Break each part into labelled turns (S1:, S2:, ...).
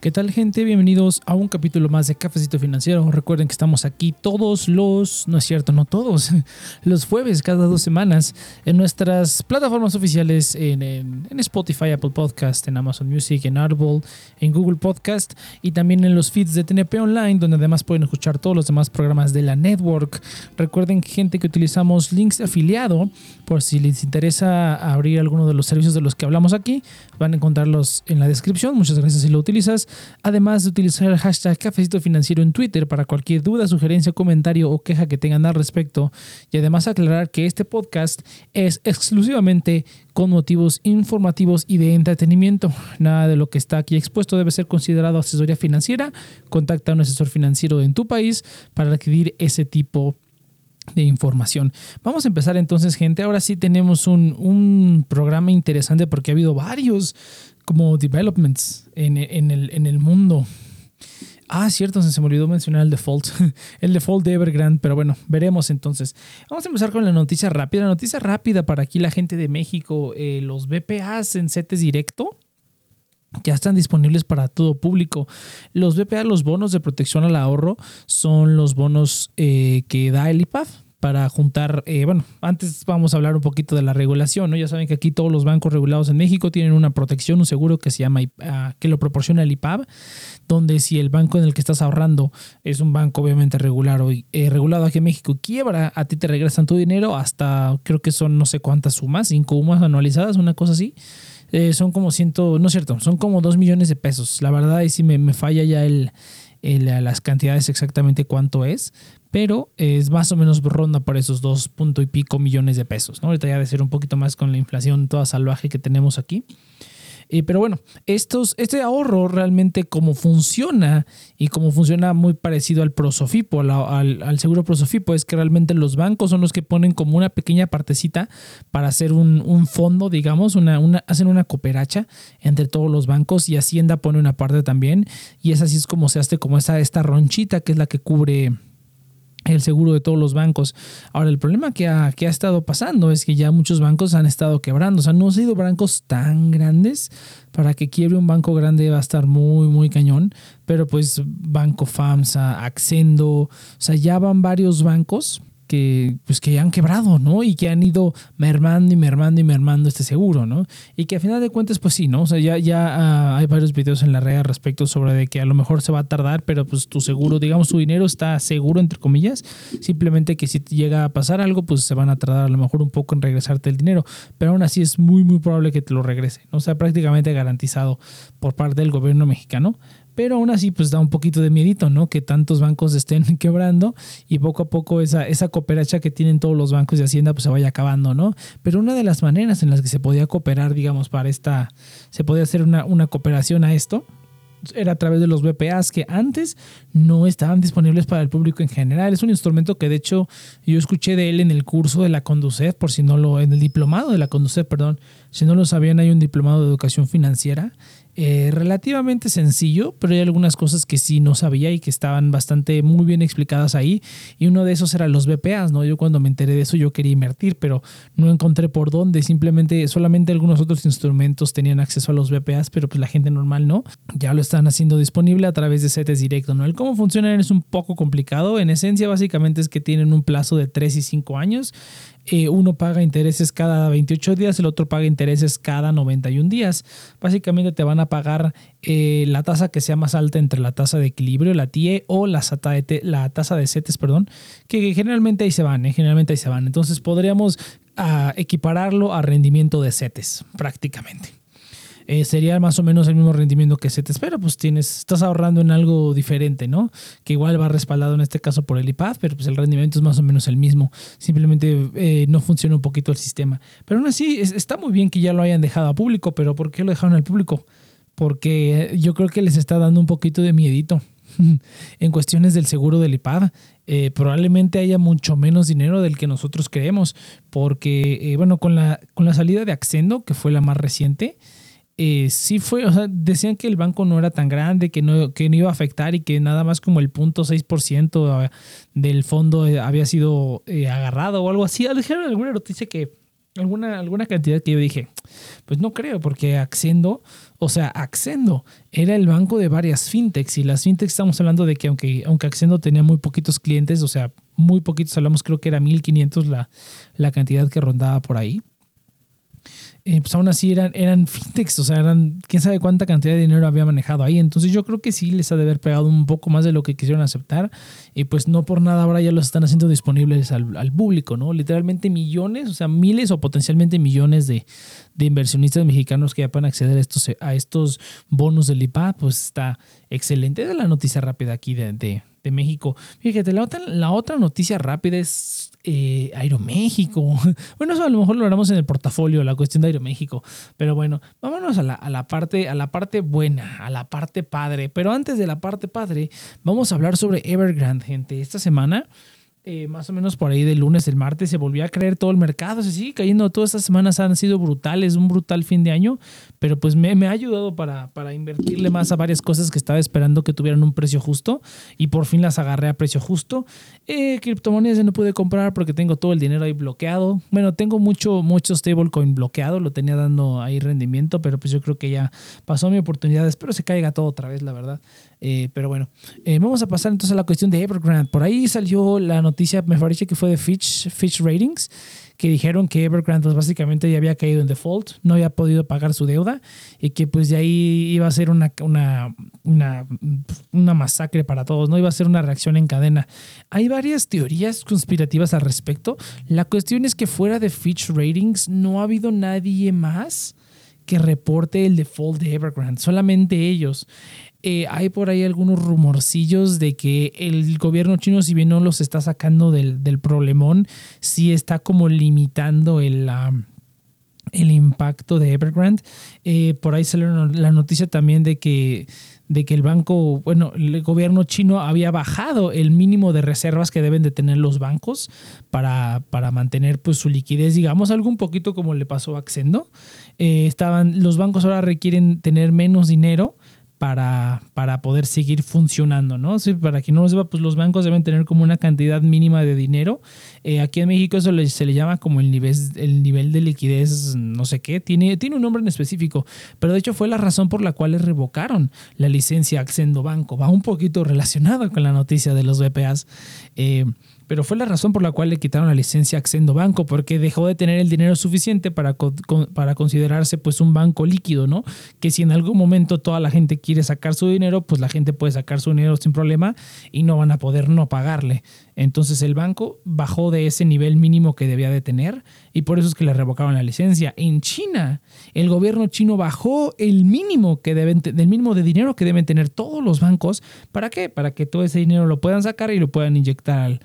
S1: ¿Qué tal gente? Bienvenidos a un capítulo más de Cafecito Financiero. Recuerden que estamos aquí todos los, no es cierto, no todos, los jueves cada dos semanas en nuestras plataformas oficiales en, Spotify, Apple Podcast, en Amazon Music, en Audible, en Google Podcast y también en los feeds de TNP Online donde además pueden escuchar todos los demás programas de la network. Recuerden gente que utilizamos links afiliado por si les interesa abrir alguno de los servicios de los que hablamos aquí, van a encontrarlos en la descripción. Muchas gracias si lo utilizas. Además de utilizar el hashtag Cafecito Financiero en Twitter para cualquier duda, sugerencia, comentario o queja que tengan al respecto. Y además aclarar que este podcast es exclusivamente con motivos informativos y de entretenimiento. Nada de lo que está aquí expuesto debe ser considerado asesoría financiera. Contacta a un asesor financiero en tu país para adquirir ese tipo de información. Vamos a empezar entonces, gente. Ahora sí tenemos un, un programa interesante porque ha habido varios como developments en, el, mundo. Ah, cierto, se me olvidó mencionar el default. El default de Evergrande, pero bueno, veremos entonces. Vamos a empezar con la noticia rápida. La noticia rápida para aquí la gente de México. Eh, los BPAs en CETES Directo ya están disponibles para todo público. Los BPA, los bonos de protección al ahorro, son los bonos eh, que da el IPAF para juntar, eh, bueno, antes vamos a hablar un poquito de la regulación, ¿no? Ya saben que aquí todos los bancos regulados en México tienen una protección, un seguro que se llama, ah, que lo proporciona el IPAB, donde si el banco en el que estás ahorrando es un banco obviamente regular, eh, regulado aquí en México quiebra, a ti te regresan tu dinero hasta, creo que son no sé cuántas sumas, cinco sumas anualizadas, una cosa así. Eh, son como ciento, no es cierto, son como dos millones de pesos. La verdad, ahí sí me, me falla ya el, las cantidades exactamente cuánto es, pero es más o menos ronda por esos dos punto y pico millones de pesos. ¿no? Ahorita ya de ser un poquito más con la inflación toda salvaje que tenemos aquí. Eh, pero bueno, estos, este ahorro realmente cómo funciona y cómo funciona muy parecido al prosofipo, al, seguro prosofipo, es que realmente los bancos son los que ponen como una pequeña partecita para hacer un, fondo, digamos, una, una, hacen una cooperacha entre todos los bancos y Hacienda pone una parte también y es así es como se hace como esa, esta ronchita que es la que cubre el seguro de todos los bancos. Ahora, el problema que ha, que ha estado pasando es que ya muchos bancos han estado quebrando. O sea, no han sido bancos tan grandes. Para que quiebre un banco grande va a estar muy, muy cañón. Pero pues Banco FAMSA, Accendo, o sea, ya van varios bancos que, pues que han quebrado, ¿no? Y que han ido mermando y mermando y mermando este seguro, ¿no? Y que a final de cuentas, pues sí, ¿no? O sea, ya, ya ah, hay varios videos en la red al respecto sobre de que a lo mejor se va a tardar, pero pues tu seguro, digamos, tu dinero está seguro, entre comillas. Simplemente que si llega a pasar algo, pues se van a tardar a lo mejor un poco en regresarte el dinero. Pero aún así es muy, muy probable que te lo regrese, ¿no? O sea, prácticamente garantizado por parte del gobierno mexicano pero aún así pues da un poquito de miedito, ¿no? Que tantos bancos estén quebrando y poco a poco esa, esa cooperacha que tienen todos los bancos de Hacienda pues se vaya acabando, ¿no? Pero una de las maneras en las que se podía cooperar, digamos, para esta, se podía hacer una, una cooperación a esto, era a través de los BPAs que antes no estaban disponibles para el público en general. Es un instrumento que de hecho yo escuché de él en el curso de la Conducef, por si no lo, en el diplomado de la Conducef, perdón, si no lo sabían hay un diplomado de educación financiera eh, relativamente sencillo, pero hay algunas cosas que sí no sabía y que estaban bastante muy bien explicadas ahí. Y uno de esos era los BPAs, ¿no? Yo cuando me enteré de eso yo quería invertir, pero no encontré por dónde. Simplemente solamente algunos otros instrumentos tenían acceso a los BPAs, pero pues la gente normal no. Ya lo están haciendo disponible a través de CETES Directo, ¿no? El cómo funcionan es un poco complicado. En esencia, básicamente es que tienen un plazo de 3 y 5 años. Eh, uno paga intereses cada 28 días, el otro paga intereses cada 91 días. Básicamente te van a pagar eh, la tasa que sea más alta entre la tasa de equilibrio, la TIE, o la, la tasa de CETES, perdón, que generalmente ahí se van, ¿eh? generalmente ahí se van. Entonces podríamos ah, equipararlo a rendimiento de CETES prácticamente. Eh, sería más o menos el mismo rendimiento que se te espera, pues tienes, estás ahorrando en algo diferente, ¿no? Que igual va respaldado en este caso por el IPAD, pero pues el rendimiento es más o menos el mismo. Simplemente eh, no funciona un poquito el sistema. Pero aún así, está muy bien que ya lo hayan dejado a público, pero ¿por qué lo dejaron al público? Porque yo creo que les está dando un poquito de miedito. en cuestiones del seguro del IPAD, eh, probablemente haya mucho menos dinero del que nosotros creemos, porque, bueno, con la, con la salida de Accendo, que fue la más reciente, eh, sí fue, o sea, decían que el banco no era tan grande, que no, que no iba a afectar y que nada más como el 0.6% del fondo eh, había sido eh, agarrado o algo así. Dijeron alguna noticia que alguna, cantidad que yo dije, pues no creo, porque Accendo, o sea, Accendo era el banco de varias fintechs y las fintechs estamos hablando de que aunque, aunque Accendo tenía muy poquitos clientes, o sea, muy poquitos, hablamos creo que era 1500 la, la cantidad que rondaba por ahí. Eh, pues aún así eran, eran fintechs, o sea, eran quién sabe cuánta cantidad de dinero había manejado ahí. Entonces yo creo que sí les ha de haber pegado un poco más de lo que quisieron aceptar. Y pues no por nada ahora ya los están haciendo disponibles al, al público, ¿no? Literalmente millones, o sea, miles o potencialmente millones de, de inversionistas mexicanos que ya pueden acceder a estos, a estos bonos del IPA, pues está excelente. de la noticia rápida aquí de, de, de México. Fíjate, la otra, la otra noticia rápida es eh, Aeroméxico. Bueno, eso a lo mejor lo haremos en el portafolio, la cuestión de Aeroméxico. Pero bueno, vámonos a la, a la, parte, a la parte buena, a la parte padre. Pero antes de la parte padre, vamos a hablar sobre Evergrande, gente. Esta semana eh, más o menos por ahí del lunes, del martes, se volvió a creer todo el mercado, se sigue cayendo, todas estas semanas han sido brutales, un brutal fin de año, pero pues me, me, ha ayudado para, para invertirle más a varias cosas que estaba esperando que tuvieran un precio justo y por fin las agarré a precio justo. Eh, criptomonedas no pude comprar porque tengo todo el dinero ahí bloqueado. Bueno, tengo mucho, mucho stablecoin bloqueado, lo tenía dando ahí rendimiento, pero pues yo creo que ya pasó mi oportunidad, espero se caiga todo otra vez, la verdad. Eh, pero bueno, eh, vamos a pasar entonces a la cuestión de Evergrande. Por ahí salió la noticia, me parece que fue de Fitch, Fitch Ratings, que dijeron que Evergrande pues, básicamente ya había caído en default, no había podido pagar su deuda y que pues de ahí iba a ser una, una, una, una masacre para todos, no iba a ser una reacción en cadena. Hay varias teorías conspirativas al respecto. La cuestión es que fuera de Fitch Ratings no ha habido nadie más que reporte el default de Evergrande, solamente ellos. Eh, hay por ahí algunos rumorcillos de que el gobierno chino, si bien no los está sacando del, del problemón, sí está como limitando el, el impacto de Evergrande. Eh, por ahí salió la noticia también de que, de que el banco, bueno, el gobierno chino había bajado el mínimo de reservas que deben de tener los bancos para, para mantener pues, su liquidez, digamos, algo un poquito como le pasó a Accendo. Eh, estaban, los bancos ahora requieren tener menos dinero para, para poder seguir funcionando, ¿no? Sí, para quien no lo sepa, pues los bancos deben tener como una cantidad mínima de dinero. Eh, aquí en México eso se le llama como el nivel, el nivel de liquidez, no sé qué, tiene, tiene un nombre en específico, pero de hecho fue la razón por la cual les revocaron la licencia Accendo Banco. Va un poquito relacionado con la noticia de los BPAs. Eh, pero fue la razón por la cual le quitaron la licencia a Accendo Banco, porque dejó de tener el dinero suficiente para, para considerarse pues un banco líquido, ¿no? Que si en algún momento toda la gente quiere sacar su dinero, pues la gente puede sacar su dinero sin problema y no van a poder no pagarle. Entonces el banco bajó de ese nivel mínimo que debía de tener y por eso es que le revocaron la licencia. En China, el gobierno chino bajó el mínimo que deben del mínimo de dinero que deben tener todos los bancos. ¿Para qué? Para que todo ese dinero lo puedan sacar y lo puedan inyectar al,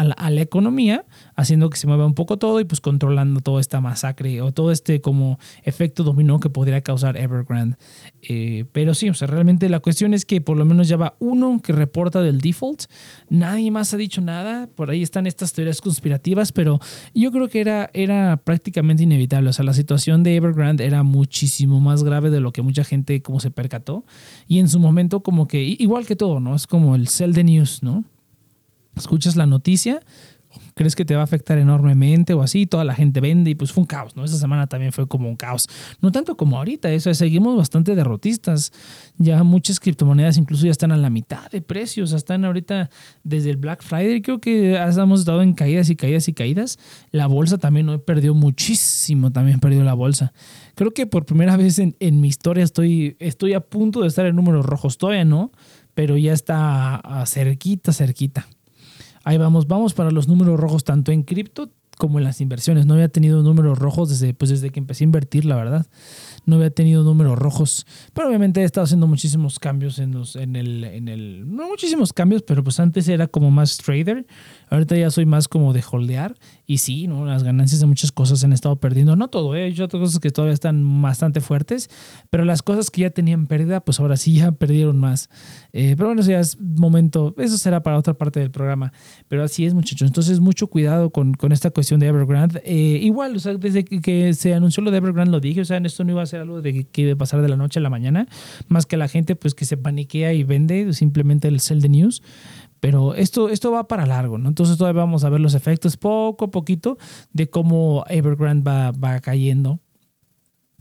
S1: a la, economía, haciendo que se mueva un poco todo y pues controlando toda esta masacre o todo este como efecto dominó que podría causar Evergrande. Eh, pero sí, o sea, realmente la cuestión es que por lo menos ya va uno que reporta del default, nadie más ha dicho nada, por ahí están estas teorías conspirativas, pero yo creo que era, era prácticamente inevitable, o sea, la situación de Evergrande era muchísimo más grave de lo que mucha gente como se percató y en su momento como que, igual que todo, ¿no? Es como el sell the news, ¿no? Escuchas la noticia, crees que te va a afectar enormemente o así, toda la gente vende y pues fue un caos, ¿no? Esa semana también fue como un caos. No tanto como ahorita, eso seguimos bastante derrotistas. Ya muchas criptomonedas incluso ya están a la mitad de precios, están ahorita desde el Black Friday, creo que hemos estado en caídas y caídas y caídas. La bolsa también hoy perdió muchísimo, también perdió la bolsa. Creo que por primera vez en, en mi historia estoy, estoy a punto de estar en números rojos, todavía no, pero ya está cerquita, cerquita. Ahí vamos, vamos para los números rojos tanto en cripto como en las inversiones. No había tenido números rojos desde, pues desde que empecé a invertir, la verdad. No había tenido números rojos. Pero obviamente he estado haciendo muchísimos cambios en, los, en, el, en el... No muchísimos cambios, pero pues antes era como más trader. Ahorita ya soy más como de holdear. Y sí, ¿no? las ganancias de muchas cosas han estado perdiendo. No todo, ¿eh? hay otras cosas que todavía están bastante fuertes. Pero las cosas que ya tenían pérdida, pues ahora sí ya perdieron más. Eh, pero bueno, eso ya es momento. Eso será para otra parte del programa. Pero así es, muchachos. Entonces, mucho cuidado con, con esta cuestión de Evergrande. Eh, igual, o sea, desde que se anunció lo de Evergrande lo dije. O sea, esto no iba a ser algo de que iba a pasar de la noche a la mañana. Más que la gente, pues que se paniquea y vende simplemente el sell the news Pero esto, esto va para largo, ¿no? Entonces todavía vamos a ver los efectos poco a poquito de cómo Evergrande va, va cayendo.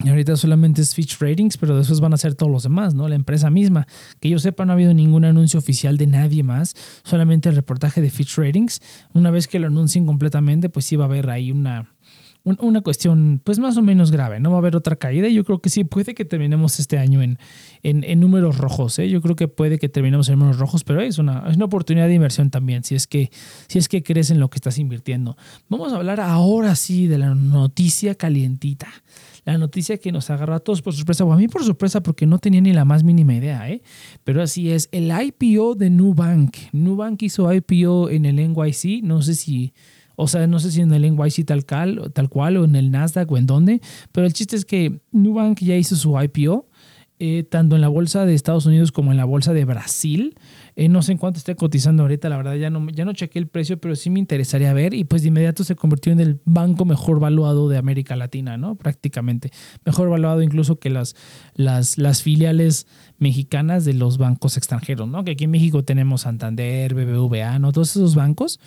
S1: Y ahorita solamente es Fitch Ratings, pero después van a ser todos los demás, ¿no? La empresa misma. Que yo sepa, no ha habido ningún anuncio oficial de nadie más, solamente el reportaje de Fitch Ratings. Una vez que lo anuncien completamente, pues sí va a haber ahí una, una cuestión pues más o menos grave, no va a haber otra caída. Yo creo que sí, puede que terminemos este año en, en, números rojos. ¿eh? Yo creo que puede que terminemos en números rojos, pero es una, es una oportunidad de inversión también, si es, que, si es que crees en lo que estás invirtiendo. Vamos a hablar ahora sí de la noticia calientita. La noticia que nos agarró a todos por sorpresa, o a mí por sorpresa porque no tenía ni la más mínima idea, ¿eh? pero así es, el IPO de Nubank. Nubank hizo IPO en el NYC, no sé si o sea, no sé si en el NYC tal, cual, o en el Nasdaq o en dónde, pero el chiste es que Nubank ya hizo su IPO, eh, tanto en la bolsa de Estados Unidos como en la bolsa de Brasil. Eh, no sé en cuánto esté cotizando ahorita, la verdad ya no, ya no chequé el precio, pero sí me interesaría ver y pues de inmediato se convirtió en el banco mejor valuado de América Latina, ¿no? Prácticamente. Mejor valuado incluso que las, las, las filiales mexicanas de los bancos extranjeros, ¿no? Que aquí en México tenemos Santander, BBVA, ¿no? Todos esos bancos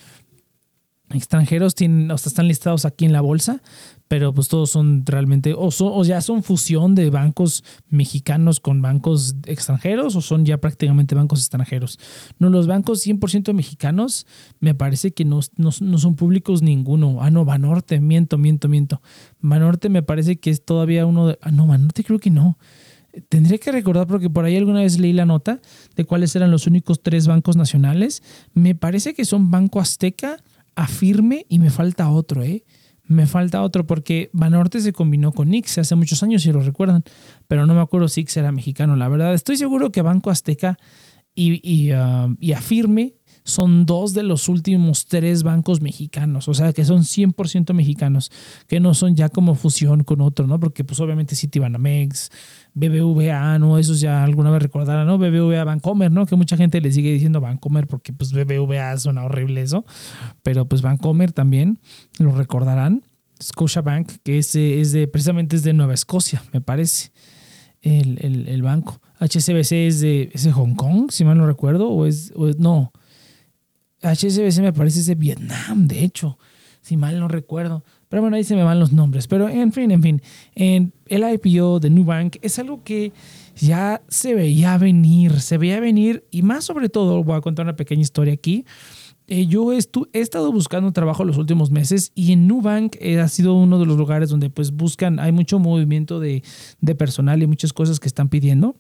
S1: extranjeros tienen, o están listados aquí en la bolsa, pero pues todos son realmente, o, o ya son fusión de bancos mexicanos con bancos extranjeros, o son ya prácticamente bancos extranjeros. No, los bancos 100% mexicanos me parece que no, no, son públicos ninguno. Ah, no, Banorte, miento, miento, miento. Banorte me parece que es todavía uno de... Ah, no, Banorte creo que no. Tendría que recordar porque por ahí alguna vez leí la nota de cuáles eran los únicos tres bancos nacionales. Me parece que son Banco Azteca, afirme y me falta otro, ¿eh? Me falta otro porque Banorte se combinó con Nix hace muchos años, si lo recuerdan, pero no me acuerdo si Ix era mexicano, la verdad. Estoy seguro que Banco Azteca y, y, uh, y Afirme son dos de los últimos tres bancos mexicanos, o sea, que son 100% mexicanos, que no son ya como fusión con otro, ¿no? Porque pues obviamente Citibanamex, BBVA, ¿no? Esos ya alguna vez recordarán, ¿no? BBVA Bancomer, ¿no? Que mucha gente le sigue diciendo Bancomer porque pues BBVA suena horrible eso, pero pues Bancomer también lo recordarán. Scotiabank, que es, es de, precisamente es de Nueva Escocia, me parece, el, el, banco. HSBC es de, es de Hong Kong, si mal no recuerdo, o es, o es no, HSBC me parece es de Vietnam, de hecho, si mal no recuerdo. Pero bueno, ahí se me van los nombres. Pero en fin, en fin, en el IPO de Nubank es algo que ya se veía venir, se veía venir y más sobre todo, voy a contar una pequeña historia aquí. Eh, yo he, he, estado buscando trabajo los últimos meses y en Nubank eh, ha sido uno de los lugares donde pues buscan, hay mucho movimiento de, de personal y muchas cosas que están pidiendo.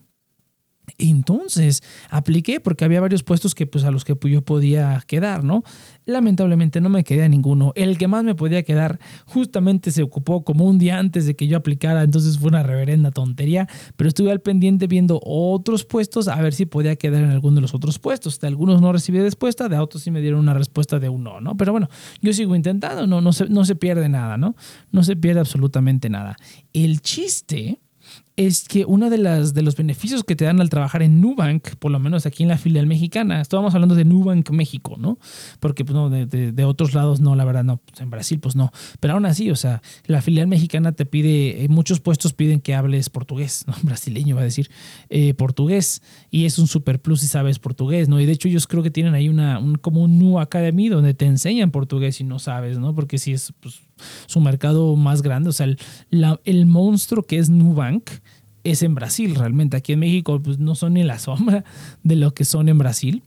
S1: Entonces apliqué porque había varios puestos que pues a los que yo podía quedar, ¿no? Lamentablemente no me quedé a ninguno. El que más me podía quedar justamente se ocupó como un día antes de que yo aplicara, entonces fue una reverenda tontería, pero estuve al pendiente viendo otros puestos a ver si podía quedar en alguno de los otros puestos. De algunos no recibí respuesta, de otros sí me dieron una respuesta de un no, ¿no? Pero bueno, yo sigo intentando, no, no, se, no se pierde nada, ¿no? No se pierde absolutamente nada. El chiste es que uno de, las, de los beneficios que te dan al trabajar en Nubank, por lo menos aquí en la filial mexicana, estábamos hablando de Nubank México, ¿no? Porque pues, no, de, de, otros lados no, la verdad no, pues, en Brasil pues no, pero aún así, o sea, la filial mexicana te pide, en muchos puestos piden que hables portugués, ¿no? Brasileño va a decir, eh, portugués, y es un super plus si sabes portugués, ¿no? Y de hecho ellos creo que tienen ahí una, un, como un Nu Academy donde te enseñan portugués y no sabes, ¿no? Porque si es pues, su mercado más grande, o sea, el, la, el monstruo que es Nubank, es en Brasil realmente. Aquí en México pues, no son ni la sombra de lo que son en Brasil.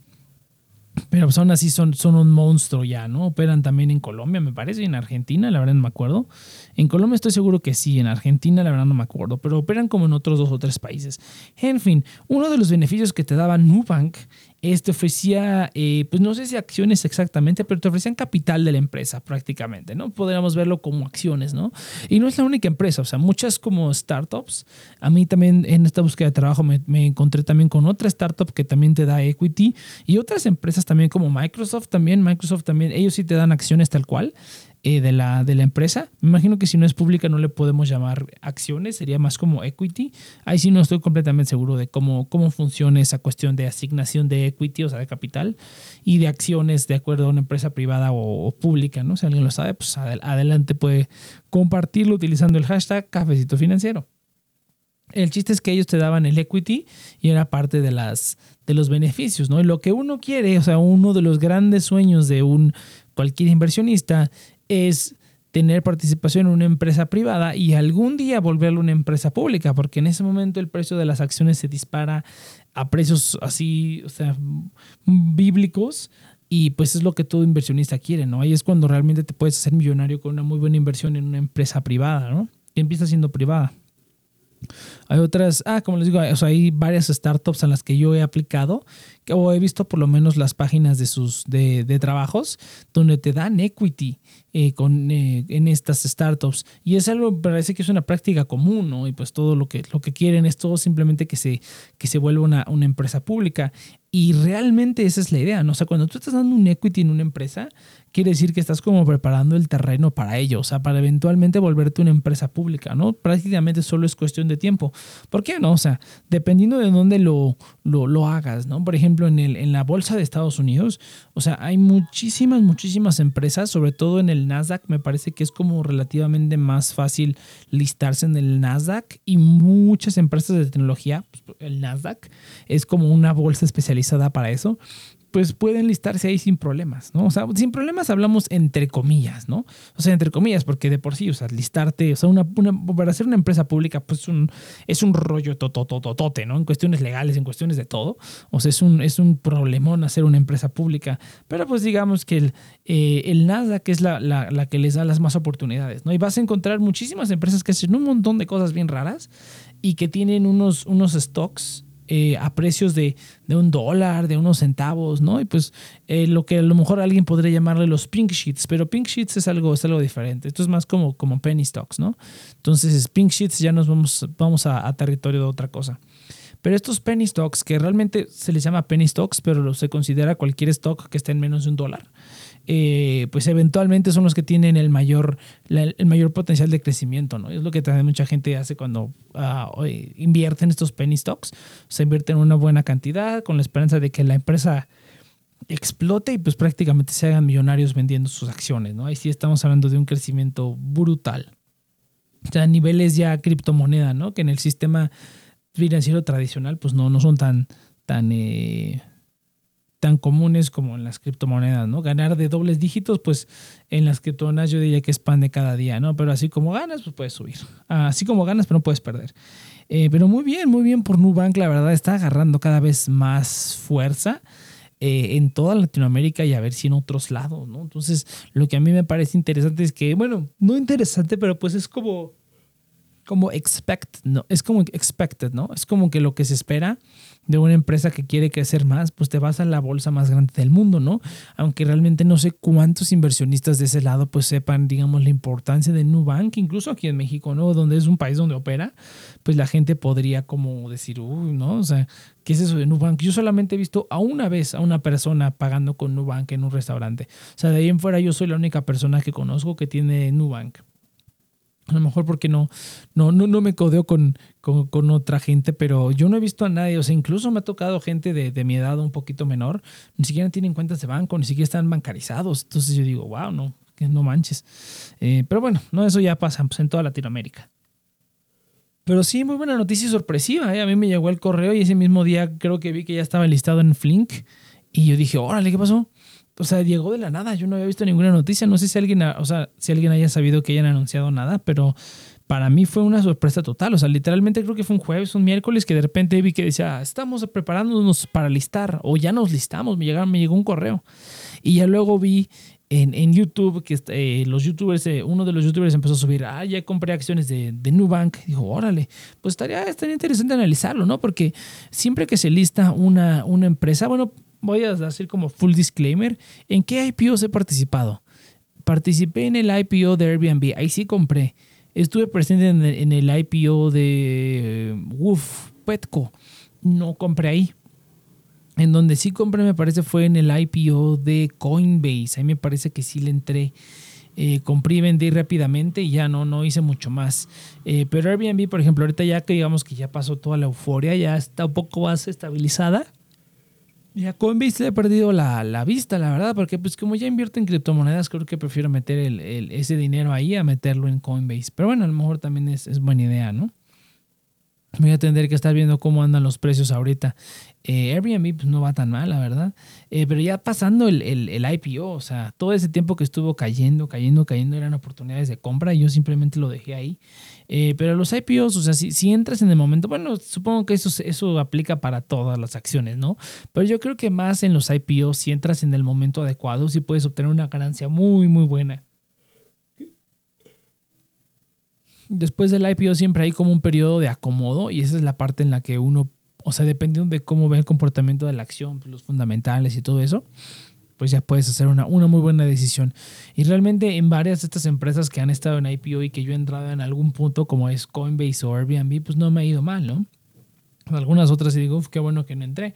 S1: Pero son así, son, son un monstruo ya, ¿no? Operan también en Colombia, me parece, y en Argentina, la verdad no me acuerdo. En Colombia estoy seguro que sí, en Argentina la verdad no me acuerdo, pero operan como en otros dos o tres países. En fin, uno de los beneficios que te daba Nubank este ofrecía, eh, pues no sé si acciones exactamente, pero te ofrecían capital de la empresa prácticamente, ¿no? Podríamos verlo como acciones, ¿no? Y no es la única empresa, o sea, muchas como startups. A mí también en esta búsqueda de trabajo me, me encontré también con otra startup que también te da equity y otras empresas también como Microsoft también, Microsoft también, ellos sí te dan acciones tal cual. Eh, de, la, de la empresa. Me imagino que si no es pública no le podemos llamar acciones, sería más como equity. Ahí sí no estoy completamente seguro de cómo, cómo funciona esa cuestión de asignación de equity, o sea, de capital, y de acciones de acuerdo a una empresa privada o, pública, ¿no? Si alguien lo sabe, pues adelante puede compartirlo utilizando el hashtag cafecito financiero. El chiste es que ellos te daban el equity y era parte de las de los beneficios, ¿no? Y lo que uno quiere, o sea, uno de los grandes sueños de un cualquier inversionista es tener participación en una empresa privada y algún día volverlo una empresa pública, porque en ese momento el precio de las acciones se dispara a precios así, o sea, bíblicos. Y pues es lo que todo inversionista quiere, ¿no? Ahí es cuando realmente te puedes hacer millonario con una muy buena inversión en una empresa privada, ¿no? Que empieza siendo privada. Hay otras, ah, como les digo, o sea, hay varias startups en las que yo he aplicado o he visto por lo menos las páginas de sus de, de trabajos donde te dan equity eh, con, eh, en estas startups y es algo parece que es una práctica común ¿no? y pues todo lo que lo que quieren es todo simplemente que se que se vuelva una, una empresa pública y realmente esa es la idea, ¿no? O sea, cuando tú estás dando un equity en una empresa, quiere decir que estás como preparando el terreno para ello, o sea, para eventualmente volverte una empresa pública, ¿no? Prácticamente solo es cuestión de tiempo. ¿Por qué no? O sea, dependiendo de dónde lo, lo, hagas, ¿no? Por ejemplo, en, el, en la bolsa de Estados Unidos, o sea, hay muchísimas, muchísimas empresas, sobre todo en el Nasdaq, me parece que es como relativamente más fácil listarse en el Nasdaq y muchas empresas de tecnología, pues, el Nasdaq es como una bolsa especializada para eso pues pueden listarse ahí sin problemas, ¿no? O sea, sin problemas hablamos entre comillas, ¿no? O sea, entre comillas, porque de por sí, o sea, listarte, o sea, una, para ser una empresa pública, pues un, es un rollo totototote, ¿no? En cuestiones legales, en cuestiones de todo. O sea, es un, es un problemón hacer una empresa pública. Pero pues digamos que el, eh, el Nasdaq es la, la, la que les da las más oportunidades, ¿no? Y vas a encontrar muchísimas empresas que hacen un montón de cosas bien raras y que tienen unos, unos stocks eh, a precios de, un dólar, de unos centavos, ¿no? Y pues eh, lo que a lo mejor alguien podría llamarle los pink sheets, pero pink sheets es algo, es algo diferente. Esto es más como, como penny stocks, ¿no? Entonces, pink sheets ya nos vamos, vamos a, a territorio de otra cosa. Pero estos penny stocks, que realmente se les llama penny stocks, pero se considera cualquier stock que esté en menos de un dólar, eh, pues eventualmente son los que tienen el mayor, el mayor potencial de crecimiento, ¿no? Es lo que también mucha gente hace cuando uh, invierte en estos penny stocks. Se invierte en una buena cantidad con la esperanza de que la empresa explote y pues prácticamente se hagan millonarios vendiendo sus acciones, ¿no? Ahí sí estamos hablando de un crecimiento brutal. O sea, niveles ya criptomoneda, ¿no? Que en el sistema financiero tradicional pues no, no son tan, tan eh, tan comunes como en las criptomonedas, ¿no? Ganar de dobles dígitos, pues en las criptomonedas yo diría que es pan de cada día, ¿no? Pero así como ganas, pues puedes subir. Así como ganas, pero no puedes perder. Eh, pero muy bien, muy bien por Nubank, la verdad está agarrando cada vez más fuerza. Eh, en toda Latinoamérica y a ver si en otros lados, ¿no? Entonces, lo que a mí me parece interesante es que, bueno, no interesante, pero pues es como, como expect, ¿no? Es como expected, ¿no? Es como que lo que se espera de una empresa que quiere crecer más, pues te vas a la bolsa más grande del mundo, ¿no? Aunque realmente no sé cuántos inversionistas de ese lado pues sepan, digamos, la importancia de Nubank, incluso aquí en México, ¿no? Donde es un país donde opera, pues la gente podría como decir, uy, ¿no? O sea, ¿qué es eso de Nubank? Yo solamente he visto a una vez a una persona pagando con Nubank en un restaurante. O sea, de ahí en fuera yo soy la única persona que conozco que tiene Nubank. A lo mejor porque no, no, no, no me codeo con, con, otra gente, pero yo no he visto a nadie, o sea, incluso me ha tocado gente de, de, mi edad un poquito menor, ni siquiera tienen cuentas de banco, ni siquiera están bancarizados. Entonces yo digo, wow, no, que no manches. Eh, pero bueno, no, eso ya pasa pues, en toda Latinoamérica. Pero sí, muy buena noticia y sorpresiva. ¿eh? A mí me llegó el correo y ese mismo día creo que vi que ya estaba listado en Flink. Y yo dije, órale, ¿qué pasó? O sea, llegó de la nada. Yo no había visto ninguna noticia. No sé si alguien, o sea, si alguien haya sabido que hayan anunciado nada, pero para mí fue una sorpresa total. O sea, literalmente creo que fue un jueves, un miércoles, que de repente vi que decía, estamos preparándonos para listar, o ya nos listamos. Me, llegaron, me llegó un correo. Y ya luego vi en, en YouTube que eh, los youtubers, eh, uno de los youtubers empezó a subir, ah, ya compré acciones de, de Nubank. Dijo, órale, pues estaría, estaría interesante analizarlo, ¿no? Porque siempre que se lista una, una empresa, bueno, voy a decir como full disclaimer, ¿en qué IPOs he participado? Participé en el IPO de Airbnb, ahí sí compré. Estuve presente en el, IPO de Woof, Petco, no compré ahí. En donde sí compré, me parece, fue en el IPO de Coinbase. Ahí me parece que sí le entré. Eh, compré y vendí rápidamente y ya no, no hice mucho más. Eh, pero Airbnb, por ejemplo, ahorita ya que digamos que ya pasó toda la euforia, ya está un poco más estabilizada. Ya Coinbase he perdido la, vista, la verdad, porque pues como ya invierto en criptomonedas, creo que prefiero meter el, ese dinero ahí a meterlo en Coinbase. Pero bueno, a lo mejor también es, buena idea, ¿no? voy a tener que estar viendo cómo andan los precios ahorita. Eh, Airbnb pues, no va tan mal, la verdad. Eh, pero ya pasando el, el, IPO, o sea, todo ese tiempo que estuvo cayendo, cayendo, cayendo, eran oportunidades de compra y yo simplemente lo dejé ahí. Eh, pero los IPOs, o sea, si, si, entras en el momento, bueno, supongo que eso, eso aplica para todas las acciones, ¿no? Pero yo creo que más en los IPOs, si entras en el momento adecuado, sí puedes obtener una ganancia muy, muy buena. Después del IPO siempre hay como un periodo de acomodo y esa es la parte en la que uno, o sea, dependiendo de cómo ve el comportamiento de la acción, los fundamentales y todo eso, pues ya puedes hacer una, una muy buena decisión. Y realmente en varias de estas empresas que han estado en IPO y que yo he entrado en algún punto, como es Coinbase o Airbnb, pues no me ha ido mal, ¿no? Algunas otras y digo, qué bueno que no entré.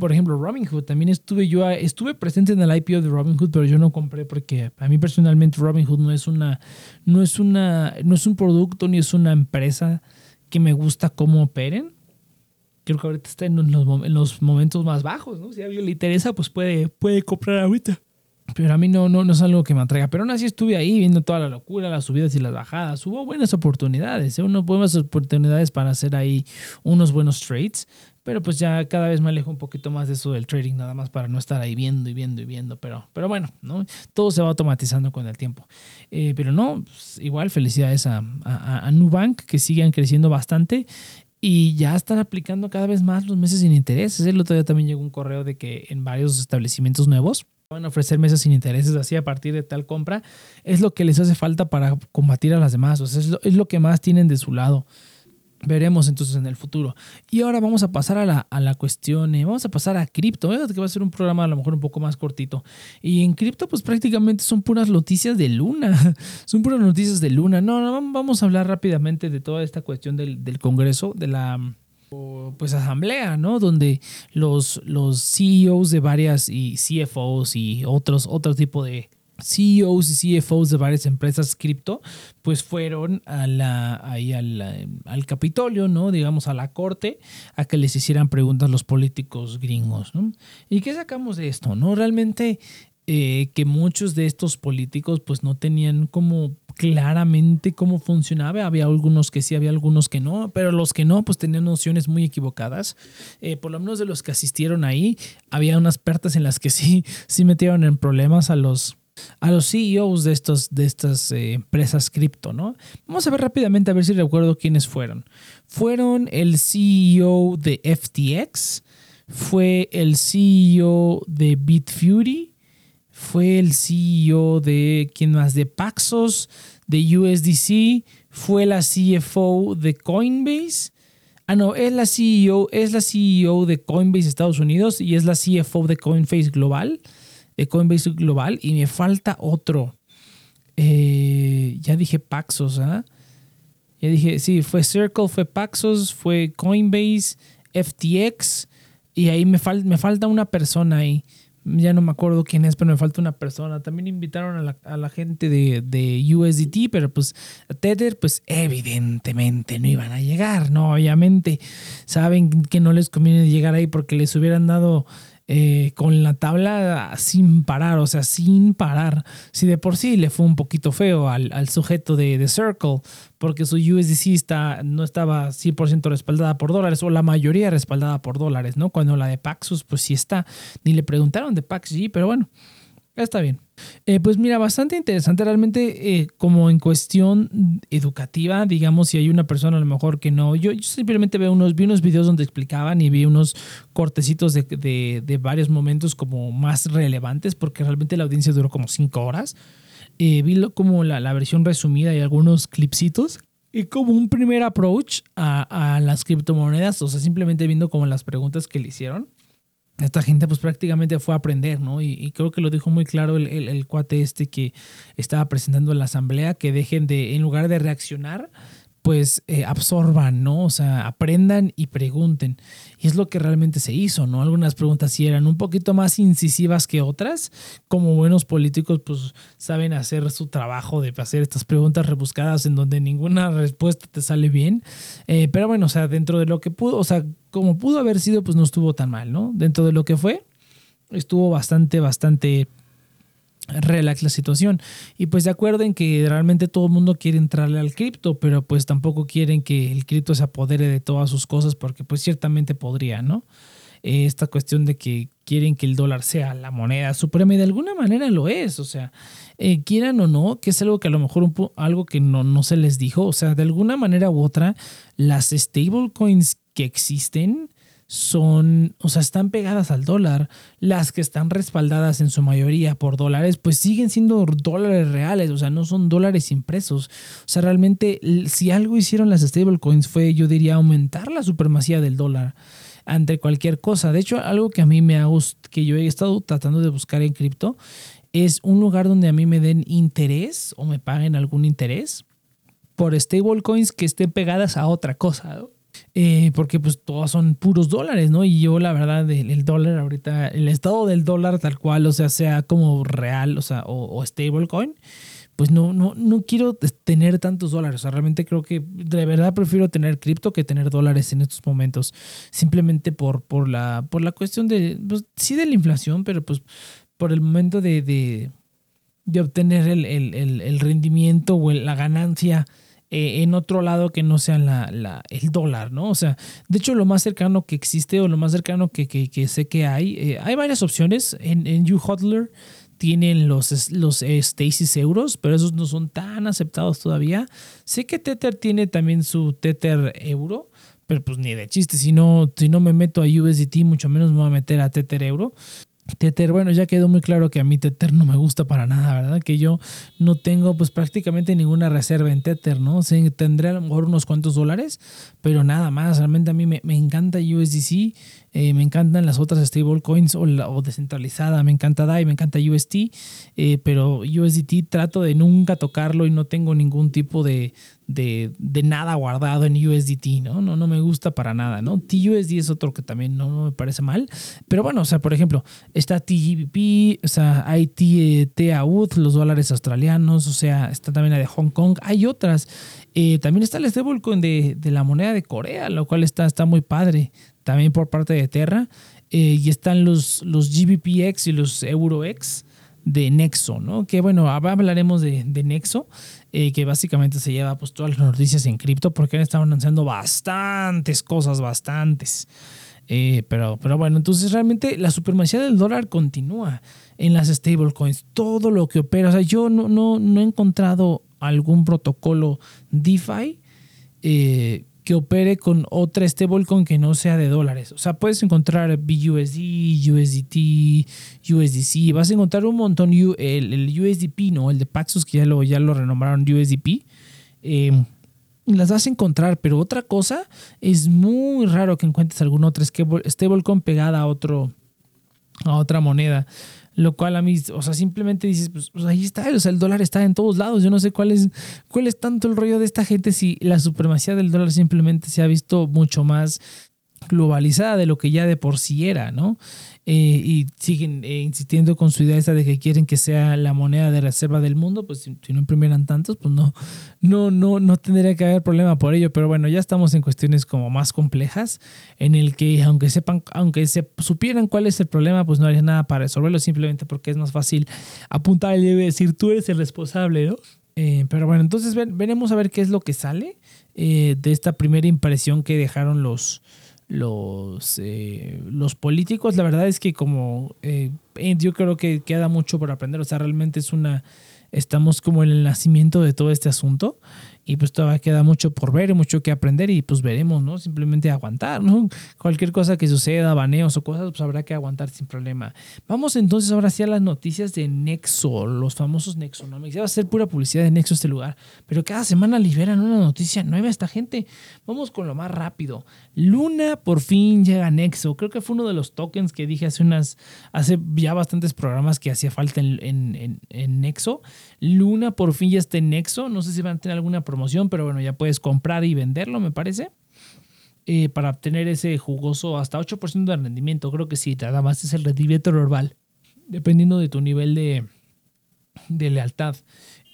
S1: por ejemplo, Robinhood, también estuve yo, estuve presente en el IPO de Robinhood, pero yo no compré porque a mí personalmente Robinhood no es una, no es una, no es un producto ni es una empresa que me gusta cómo operen. Creo que ahorita está en los, en los momentos más bajos, ¿no? Si a alguien le interesa, pues puede, puede comprar ahorita. Pero a mí no, no, no es algo que me atraiga. Pero aún así estuve ahí viendo toda la locura, las subidas y las bajadas. Hubo buenas oportunidades, ¿eh? buenas oportunidades para hacer ahí unos buenos trades. Pero pues ya cada vez me alejo un poquito más de eso del trading, nada más para no estar ahí viendo y viendo y viendo. Pero, pero bueno, ¿no? todo se va automatizando con el tiempo. Eh, pero no, pues, igual felicidades a, a, a Nubank, que sigan creciendo bastante y ya están aplicando cada vez más los meses sin intereses. El otro día también llegó un correo de que en varios establecimientos nuevos van a ofrecer meses sin intereses así a partir de tal compra, es lo que les hace falta para combatir a las demás, o sea, es lo, es lo que más tienen de su lado. Veremos entonces en el futuro. Y ahora vamos a pasar a la, a la cuestión, eh, vamos a pasar a cripto, que va a ser un programa a lo mejor un poco más cortito. Y en cripto pues prácticamente son puras noticias de Luna, son puras noticias de Luna. No, no, vamos a hablar rápidamente de toda esta cuestión del, del Congreso, de la pues asamblea, ¿no? Donde los, los CEOs de varias y CFOs y otros, otro tipo de CEOs y CFOs de varias empresas cripto, pues fueron a la, ahí al, al, Capitolio, ¿no? Digamos, a la corte, a que les hicieran preguntas los políticos gringos, ¿no? ¿Y qué sacamos de esto, no? Realmente eh, que muchos de estos políticos pues no tenían como claramente cómo funcionaba. Había algunos que sí, había algunos que no, pero los que no, pues tenían nociones muy equivocadas. Eh, por lo menos de los que asistieron ahí, había unas pertas en las que sí, sí metieron en problemas a los, a los CEOs de, estos, de estas eh, empresas cripto, ¿no? Vamos a ver rápidamente a ver si recuerdo quiénes fueron. Fueron el CEO de FTX, fue el CEO de BitFury, fue el CEO de, ¿quién más? De Paxos, de USDC, fue la CFO de Coinbase. Ah, no, es la CEO, es la CEO de Coinbase Estados Unidos y es la CFO de Coinbase Global, de Coinbase Global, y me falta otro. Eh, ya dije Paxos, ¿ah? Ya dije, sí, fue Circle, fue Paxos, fue Coinbase, FTX, y ahí me, me falta una persona ahí ya no me acuerdo quién es, pero me falta una persona. También invitaron a la, a la gente de, de, USDT, pero pues Tether, pues evidentemente no iban a llegar, ¿no? Obviamente saben que no les conviene llegar ahí porque les hubieran dado eh, con la tabla sin parar, o sea, sin parar. Si de por sí le fue un poquito feo al, al sujeto de, de, Circle, porque su USDC está, no estaba 100% respaldada por dólares, o la mayoría respaldada por dólares, ¿no? Cuando la de Paxos, pues sí está. Ni le preguntaron de PaxG, pero bueno, está bien. Eh, pues mira, bastante interesante realmente eh, como en cuestión educativa, digamos, si hay una persona a lo mejor que no, yo, simplemente veo unos, vi unos videos donde explicaban y vi unos cortecitos de, de, varios momentos como más relevantes porque realmente la audiencia duró como cinco horas. Eh, vi como la, la, versión resumida y algunos clipsitos. Y como un primer approach a, a las criptomonedas, o sea, simplemente viendo como las preguntas que le hicieron esta gente pues prácticamente fue a aprender, ¿no? Y, creo que lo dijo muy claro el, el, cuate este que estaba presentando en la asamblea, que dejen de, en lugar de reaccionar, pues eh, absorban, ¿no? O sea, aprendan y pregunten. Y es lo que realmente se hizo, ¿no? Algunas preguntas sí eran un poquito más incisivas que otras. Como buenos políticos, pues saben hacer su trabajo de hacer estas preguntas rebuscadas en donde ninguna respuesta te sale bien. Eh, pero bueno, o sea, dentro de lo que pudo, o sea, como pudo haber sido, pues no estuvo tan mal, ¿no? Dentro de lo que fue, estuvo bastante, bastante relax la situación. Y pues de acuerdo en que realmente todo el mundo quiere entrarle al cripto, pero pues tampoco quieren que el cripto se apodere de todas sus cosas porque pues ciertamente podría, ¿no? Eh, esta cuestión de que quieren que el dólar sea la moneda suprema y de alguna manera lo es, o sea, eh, quieran o no, que es algo que a lo mejor algo que no, no se les dijo, o sea, de alguna manera u otra, las stablecoins que existen, son, o sea, están pegadas al dólar. Las que están respaldadas en su mayoría por dólares, pues siguen siendo dólares reales, o sea, no son dólares impresos. O sea, realmente, si algo hicieron las stablecoins fue, yo diría, aumentar la supremacía del dólar ante cualquier cosa. De hecho, algo que a mí me ha gustado, que yo he estado tratando de buscar en cripto, es un lugar donde a mí me den interés o me paguen algún interés por stablecoins que estén pegadas a otra cosa. Eh, porque pues todas son puros dólares, ¿no? Y yo la verdad, el, dólar ahorita, el estado del dólar tal cual, o sea, sea como real, o sea, o, stablecoin, pues no, no, no quiero tener tantos dólares. O sea, realmente creo que de verdad prefiero tener cripto que tener dólares en estos momentos. Simplemente por, por, la, por la cuestión de, pues, sí de la inflación, pero pues por el momento de, de, obtener el, el, rendimiento o la ganancia eh, en otro lado que no sea la, el dólar, ¿no? O sea, de hecho lo más cercano que existe o lo más cercano que, sé que hay, eh, hay varias opciones. En, en UHodler tienen los, los eh, Stasis euros, pero esos no son tan aceptados todavía. Sé que Tether tiene también su Tether euro, pero pues ni de chiste, si no, si no me meto a USDT, mucho menos me voy a meter a Tether euro. Tether, bueno, ya quedó muy claro que a mí Tether no me gusta para nada, ¿verdad? Que yo no tengo pues prácticamente ninguna reserva en Tether, ¿no? O tendré a lo mejor unos cuantos dólares, pero nada más. Realmente a mí me, me encanta USDC eh, me encantan las otras stablecoins o, o descentralizada, me encanta DAI, me encanta UST, eh, pero USDT trato de nunca tocarlo y no tengo ningún tipo de, de, nada guardado en USDT, ¿no? ¿no? No me gusta para nada, ¿no? TUSD es otro que también no, me parece mal, pero bueno, o sea, por ejemplo, está TGBP, o sea, hay TAUD, los dólares australianos, o sea, está también la de Hong Kong, hay otras. Eh, también está el stablecoin de, de la moneda de Corea, lo cual está, está muy padre también por parte de Terra. Eh, y están los, los GBPX y los EuroX de Nexo, ¿no? Que bueno, hablaremos de, de Nexo, eh, que básicamente se lleva pues todas las noticias en cripto, porque han estado anunciando bastantes cosas, bastantes. Eh, pero, pero bueno, entonces realmente la supremacía del dólar continúa en las stablecoins, todo lo que opera. O sea, yo no, no, no he encontrado algún protocolo DeFi eh, que opere con otra stablecoin que no sea de dólares. O sea, puedes encontrar BUSD, USDT, USDC, vas a encontrar un montón, el, USDP, ¿no? El de Paxos, que ya lo, ya lo renombraron USDP. Em, las vas a encontrar, pero otra cosa, es muy raro que encuentres alguna otra stablecoin pegada a, otro, a otra moneda lo cual a mí, o sea, simplemente dices, pues, pues, ahí está, o sea, el dólar está en todos lados, yo no sé cuál es, cuál es tanto el rollo de esta gente si la supremacía del dólar simplemente se ha visto mucho más globalizada de lo que ya de por sí era, ¿no? Eh, y siguen eh, insistiendo con su idea esa de que quieren que sea la moneda de reserva del mundo, pues si, no imprimieran tantos, pues no, no, no, no tendría que haber problema por ello. Pero bueno, ya estamos en cuestiones como más complejas, en el que aunque sepan, aunque se supieran cuál es el problema, pues no haría nada para resolverlo, simplemente porque es más fácil apuntar y decir tú eres el responsable, ¿no? Eh, pero bueno, entonces veremos a ver qué es lo que sale de esta primera impresión que dejaron los, los, eh, los políticos, la verdad es que como eh, yo creo que queda mucho por aprender, o sea, realmente es una, estamos como en el nacimiento de todo este asunto y pues todavía queda mucho por ver y mucho que aprender y pues veremos, ¿no? Simplemente aguantar, ¿no? Cualquier cosa que suceda, baneos o cosas, pues habrá que aguantar sin problema. Vamos entonces ahora sí a las noticias de Nexo, los famosos Nexonomics. Ya va a ser pura publicidad de Nexo este lugar, pero cada semana liberan una noticia nueva esta gente. Vamos con lo más rápido. Luna por fin llega a Nexo. Creo que fue uno de los tokens que dije hace unas, hace ya bastantes programas que hacía falta en, en, en Nexo. Luna por fin ya está en Nexo. No sé si van a tener alguna promoción, pero bueno, ya puedes comprar y venderlo, me parece. Eh, para obtener ese jugoso hasta 8% de rendimiento. Creo que sí, nada más es el rendimiento normal, dependiendo de tu nivel de, de lealtad.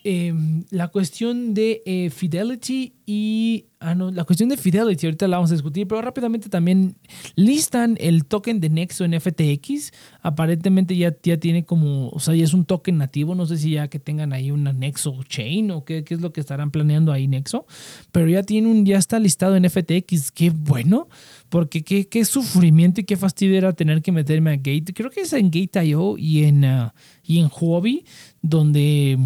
S1: Em, la cuestión de eh, Fidelity y... Ah, la cuestión de Fidelity, ahorita la vamos a discutir, pero rápidamente también listan el token de Nexo en FTX. Aparentemente ya, ya tiene como, o sea, ya es un token nativo, no sé si ya que tengan ahí una Nexo Chain o qué, qué es lo que estarán planeando ahí Nexo, pero ya tiene un, ya está listado en FTX, qué bueno, porque qué, qué sufrimiento y qué fastidio era tener que meterme a Gate. Creo que es en Gate.io y en, ah, y en Huobi, donde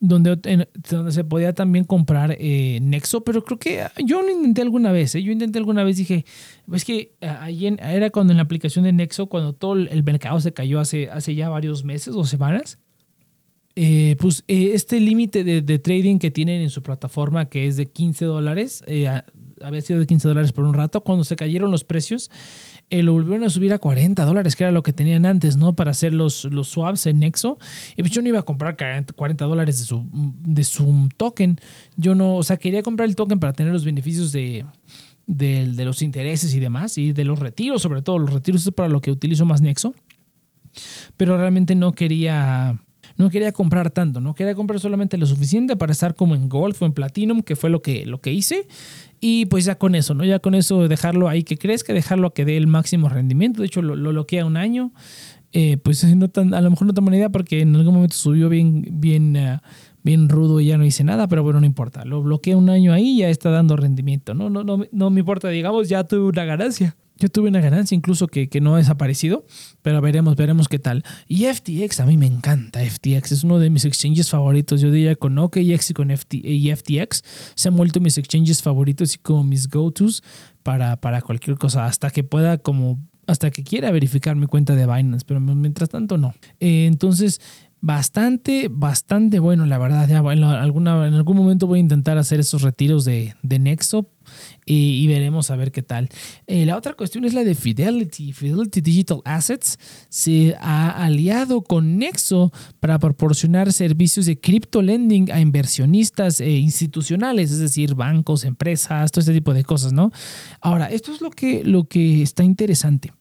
S1: donde, donde se podía también comprar eh, Nexo, pero creo que yo lo intenté alguna vez, ¿eh? yo intenté alguna vez, dije, es que ahí era cuando en la aplicación de Nexo, cuando todo el mercado se cayó hace, hace ya varios meses o semanas, eh, pues este límite de, de, trading que tienen en su plataforma, que es de 15 dólares, había sido de 15 dólares por un rato, cuando se cayeron los precios, eh, lo volvieron a subir a 40 dólares, que era lo que tenían antes, ¿no? Para hacer los, los swaps en Nexo. Y pues yo no iba a comprar 40 dólares de su, de su token. Yo no, o sea, quería comprar el token para tener los beneficios de, de, de los intereses y demás, y de los retiros, sobre todo. Los retiros es para lo que utilizo más Nexo. Pero realmente no quería no quería comprar tanto, no quería comprar solamente lo suficiente para estar como en Golf o en Platinum, que fue lo que, lo que hice. Y pues ya con eso, ¿no? Ya con eso dejarlo ahí que crezca, dejarlo a que dé el máximo rendimiento. De hecho, lo, lo bloquea un año. Eh, pues no tan, a lo mejor no tan buena idea porque en algún momento subió bien, bien, uh, bien rudo y ya no hice nada, pero bueno, no importa. Lo bloquea un año ahí y ya está dando rendimiento. No, no, no, no me importa, digamos, ya tuve una ganancia. Yo tuve una ganancia incluso que, que, no ha desaparecido, pero veremos, veremos qué tal. Y FTX, a mí me encanta FTX, es uno de mis exchanges favoritos. Yo diría con OKX y con y FTX se han vuelto mis exchanges favoritos y como mis go-tos para, para cualquier cosa, hasta que pueda como, hasta que quiera verificar mi cuenta de Binance, pero mientras tanto no. Eh, entonces, bastante, bastante bueno, la verdad. Ya en, algún momento voy a intentar hacer esos retiros de, de Nexo y, veremos a ver qué tal. Eh, la otra cuestión es la de Fidelity. Fidelity Digital Assets se ha aliado con Nexo para proporcionar servicios de crypto lending a inversionistas e institucionales, es decir, bancos, empresas, todo este tipo de cosas, ¿no? Ahora, esto es lo que, lo que está interesante.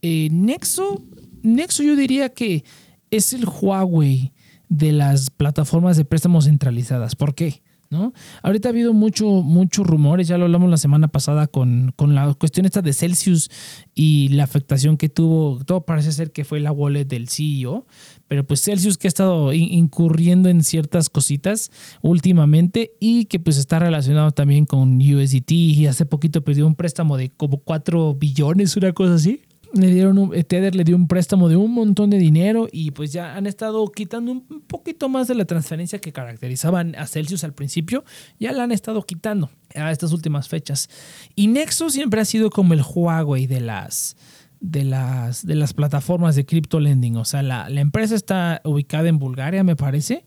S1: Eh, Nexo, Nexo yo diría que es el Huawei de las plataformas de préstamos centralizadas. ¿Por qué? ¿No? Ahorita ha habido mucho, muchos rumores, ya lo hablamos la semana pasada con, con, la cuestión esta de Celsius y la afectación que tuvo, todo parece ser que fue la wallet del CEO, pero pues Celsius que ha estado incurriendo en ciertas cositas últimamente y que pues está relacionado también con USDT y hace poquito perdió un préstamo de como 4 billones, una cosa así le dieron un, Tether le dio un préstamo de un montón de dinero y pues ya han estado quitando un poquito más de la transferencia que caracterizaban a Celsius al principio, ya la han estado quitando a estas últimas fechas. Y Nexo siempre ha sido como el Huawei de las de las de las plataformas de crypto lending, o sea, la, la empresa está ubicada en Bulgaria, me parece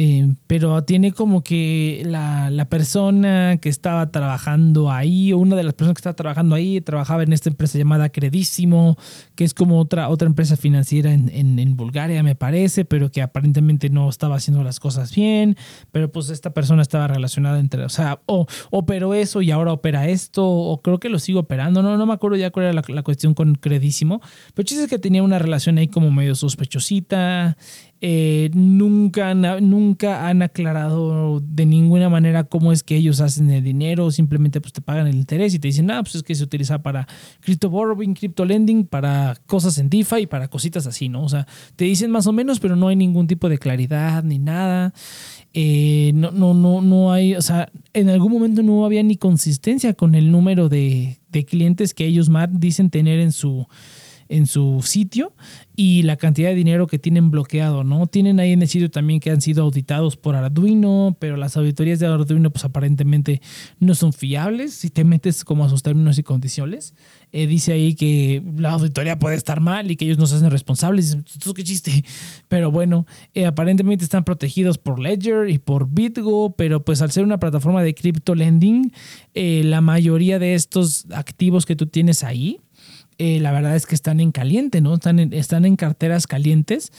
S1: eh, pero tiene como que la, la, persona que estaba trabajando ahí, o una de las personas que estaba trabajando ahí, trabajaba en esta empresa llamada Credísimo, que es como otra, otra empresa financiera en, en, Bulgaria, me parece, pero que aparentemente no estaba haciendo las cosas bien, pero pues esta persona estaba relacionada entre, o sea, o operó eso y ahora opera esto, o creo que lo sigo operando, no, no me acuerdo ya cuál era la, la cuestión con Credísimo, pero chiste es que tenía una relación ahí como medio sospechosita, eh, nunca, nunca han aclarado de ninguna manera cómo es que ellos hacen el dinero, simplemente pues te pagan el interés y te dicen, ah, pues es que se utiliza para crypto borrowing, crypto lending, para cosas en DeFi y para cositas así, ¿no? O sea, te dicen más o menos, pero no hay ningún tipo de claridad ni nada. Eh, no, no, no, no hay, o sea, en algún momento no había ni consistencia con el número de, de clientes que ellos más dicen tener en su en su sitio y la cantidad de dinero que tienen bloqueado, ¿no? Tienen ahí en el sitio también que han sido auditados por Arduino, pero las auditorías de Arduino pues aparentemente no son fiables si te metes como a sus términos y condiciones. Eh, dice ahí que la auditoría puede estar mal y que ellos no se hacen responsables. Esto qué chiste. Pero bueno, eh, aparentemente están protegidos por Ledger y por BitGo, pero pues al ser una plataforma de crypto lending, eh, la mayoría de estos activos que tú tienes ahí, eh, la verdad es que están en caliente, ¿no? Están en, están en carteras calientes.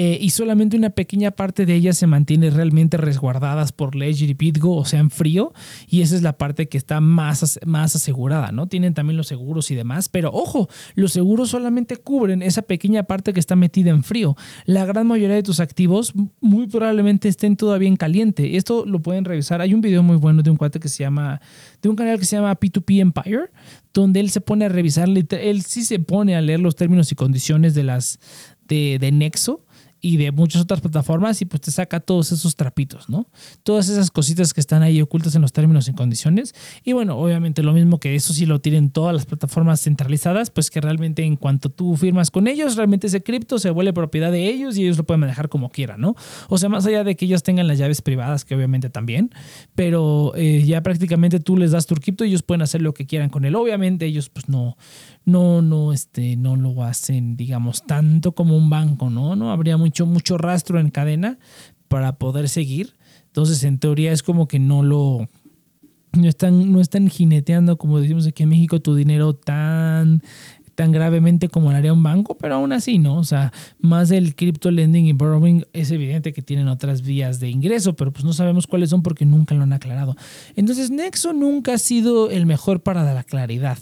S1: Eh, y solamente una pequeña parte de ellas se mantiene realmente resguardadas por Ledger y BitGo, o sea, en frío, y esa es la parte que está más, más asegurada, ¿no? Tienen también los seguros y demás, pero ojo, los seguros solamente cubren esa pequeña parte que está metida en frío. La gran mayoría de tus activos muy probablemente estén todavía en caliente. Esto lo pueden revisar. Hay un video muy bueno de un cuate que se llama, de un canal que se llama P2P Empire, donde él se pone a revisar, él sí se pone a leer los términos y condiciones de las de, de Nexo y de muchas otras plataformas y pues te saca todos esos trapitos, ¿no? Todas esas cositas que están ahí ocultas en los términos y condiciones. Y bueno, obviamente lo mismo que eso sí lo tienen todas las plataformas centralizadas, pues que realmente en cuanto tú firmas con ellos, realmente ese cripto se vuelve propiedad de ellos y ellos lo pueden manejar como quieran, ¿no? O sea, más allá de que ellos tengan las llaves privadas, que obviamente también, pero eh, ya prácticamente tú les das tu cripto y ellos pueden hacer lo que quieran con él. Obviamente ellos pues no, no, no, este, no lo hacen, digamos, tanto como un banco, ¿no? No habría mucho, mucho rastro en cadena para poder seguir. Entonces, en teoría es como que no lo, no están, no están jineteando, como decimos aquí en México, tu dinero tan tan gravemente como lo haría un banco, pero aún así, ¿no? O sea, más del crypto lending y borrowing es evidente que tienen otras vías de ingreso, pero pues no sabemos cuáles son porque nunca lo han aclarado. Entonces, Nexo nunca ha sido el mejor para la claridad,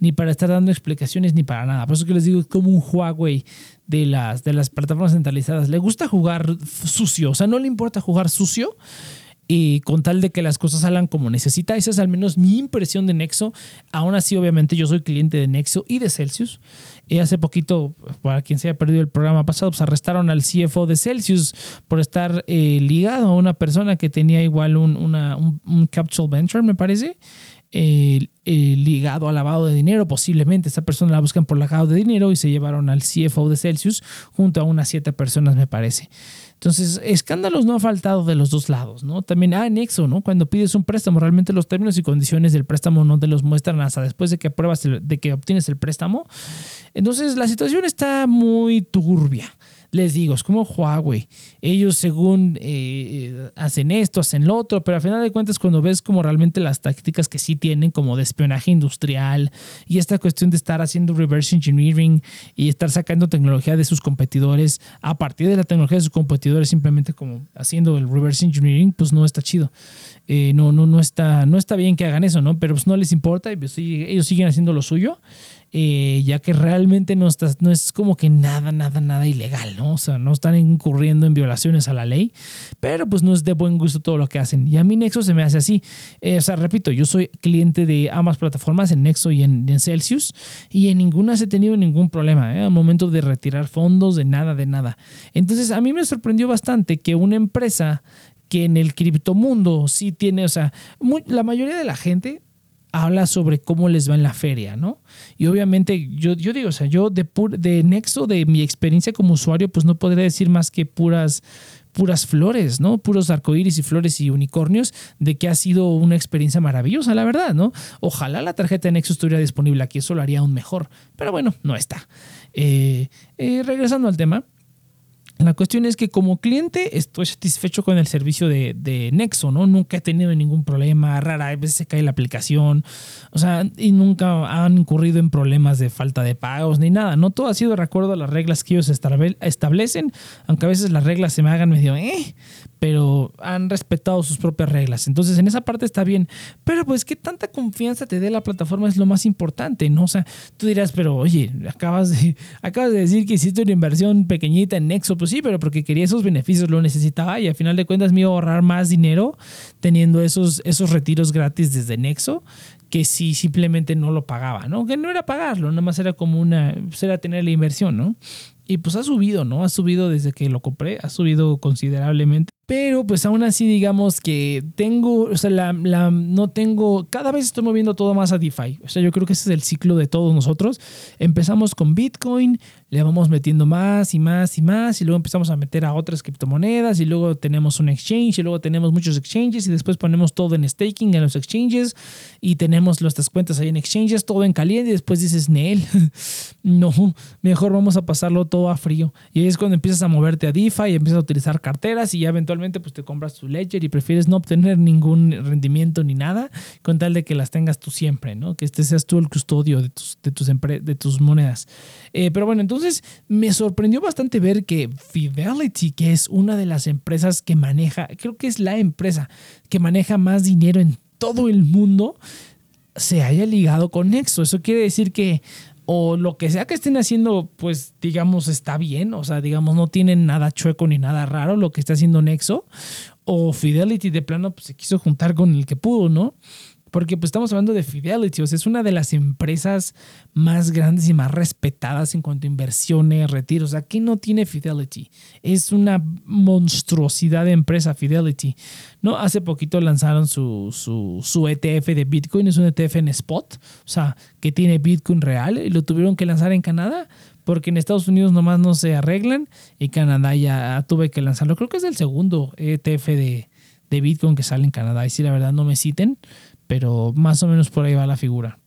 S1: ni para estar dando explicaciones, ni para nada. Por eso que les digo, es como un Huawei de las, de las plataformas centralizadas. Le gusta jugar sucio, o sea, no le importa jugar sucio y con tal de que las cosas salgan como necesita. Esa es al menos mi impresión de Nexo. Aún así, obviamente, yo soy cliente de Nexo y de Celsius. Y hace poquito, para quien se haya perdido el programa pasado, pues arrestaron al CFO de Celsius por estar eh, ligado a una persona que tenía igual un, una, un, Capital Venture, me parece. Eh, ligado al lavado de dinero, posiblemente esa persona la buscan por lavado de dinero y se llevaron al CFO de Celsius junto a unas siete personas, me parece. Entonces, escándalos no ha faltado de los dos lados, ¿no? También, ah, anexo, ¿no? Cuando pides un préstamo, realmente los términos y condiciones del préstamo no te los muestran hasta después de que apruebas, de que obtienes el préstamo. Entonces, la situación está muy turbia les digo, es como Huawei. Ellos según eh, hacen esto, hacen lo otro, pero al final de cuentas cuando ves como realmente las tácticas que sí tienen como de espionaje industrial y esta cuestión de estar haciendo reverse engineering y estar sacando tecnología de sus competidores a partir de la tecnología de sus competidores simplemente como haciendo el reverse engineering, pues no está chido. Eh, no, no, no, está, no está bien que hagan eso, ¿no? Pero pues no les importa y pues, ellos siguen haciendo lo suyo eh, ya que realmente no, no es como que nada, nada, nada ilegal, ¿no? O sea, no están incurriendo en violaciones a la ley, pero pues no es de buen gusto todo lo que hacen. Y a mí Nexo se me hace así. Eh, o sea, repito, yo soy cliente de ambas plataformas, en Nexo y en, Celsius, y en ninguna he tenido ningún problema, ¿eh? Al momento de retirar fondos, de nada, de nada. Entonces, a mí me sorprendió bastante que una empresa que en el criptomundo sí tiene, o sea, la mayoría de la gente habla sobre cómo les va en la feria, ¿no? Y obviamente yo, yo digo, o sea, yo de, de nexo de mi experiencia como usuario, pues no podría decir más que puras puras flores, ¿no? Puros arcoíris y flores y unicornios, de que ha sido una experiencia maravillosa, la verdad, ¿no? Ojalá la tarjeta de Nexo estuviera disponible aquí, eso lo haría aún mejor, pero bueno, no está. Eh, eh, regresando al tema, la cuestión es que como cliente estoy satisfecho con el servicio de, de, Nexo, ¿no? Nunca he tenido ningún problema, rara a veces se cae la aplicación, o sea, y nunca han incurrido en problemas de falta de pagos ni nada, ¿no? Todo ha sido de acuerdo a las reglas que ellos establecen, aunque a veces las reglas se me hagan medio, eh, pero han respetado sus propias reglas. Entonces, en esa parte está bien. Pero pues que tanta confianza te dé la plataforma es lo más importante, ¿no? O sea, tú dirás, pero oye, acabas de, acabas de decir que hiciste una inversión pequeñita en Nexo. Pues sí, pero porque quería esos beneficios, lo necesitaba y al final de cuentas me iba a ahorrar más dinero teniendo esos, esos retiros gratis desde Nexo que si simplemente no lo pagaba, ¿no? Que no era pagarlo, nada más era como una, pues era tener la inversión, ¿no? Y pues ha subido, ¿no? Ha subido desde que lo compré, ha subido considerablemente. Pero pues aún así digamos que tengo, o sea, la, no tengo, cada vez estoy moviendo todo más a DeFi. O sea, yo creo que ese es el ciclo de todos nosotros. Empezamos con Bitcoin, le vamos metiendo más y más y más y luego empezamos a meter a otras criptomonedas y luego tenemos un exchange y luego tenemos muchos exchanges y después ponemos todo en staking en los exchanges y tenemos nuestras cuentas ahí en exchanges, todo en caliente y después dices, Nel, no, mejor vamos a pasarlo todo a frío. Y ahí es cuando empiezas a moverte a DeFi y empiezas a utilizar carteras y ya eventualmente pues te compras tu ledger y prefieres no obtener ningún rendimiento ni nada con tal de que las tengas tú siempre, ¿no? Que este seas tú el custodio de tus, de tus, de tus monedas. Eh, pero bueno, entonces me sorprendió bastante ver que Fidelity, que es una de las empresas que maneja, creo que es la empresa que maneja más dinero en todo el mundo, se haya ligado con Nexo. Eso quiere decir que o lo que sea que estén haciendo, pues digamos, está bien, o sea, digamos, no tienen nada chueco ni nada raro lo que está haciendo Nexo, o Fidelity de plano pues, se quiso juntar con el que pudo, ¿no? Porque pues estamos hablando de Fidelity, o sea, es una de las empresas más grandes y más respetadas en cuanto a inversiones, retiros. Aquí no tiene Fidelity. Es una monstruosidad de empresa Fidelity. ¿no? Hace poquito lanzaron su, su, su ETF de Bitcoin, es un ETF en spot, o sea, que tiene Bitcoin real y lo tuvieron que lanzar en Canadá porque en Estados Unidos nomás no se arreglan y Canadá ya tuve que lanzarlo. Creo que es el segundo ETF de, de Bitcoin que sale en Canadá. Y si la verdad no me citen, pero más o menos por ahí va la figura.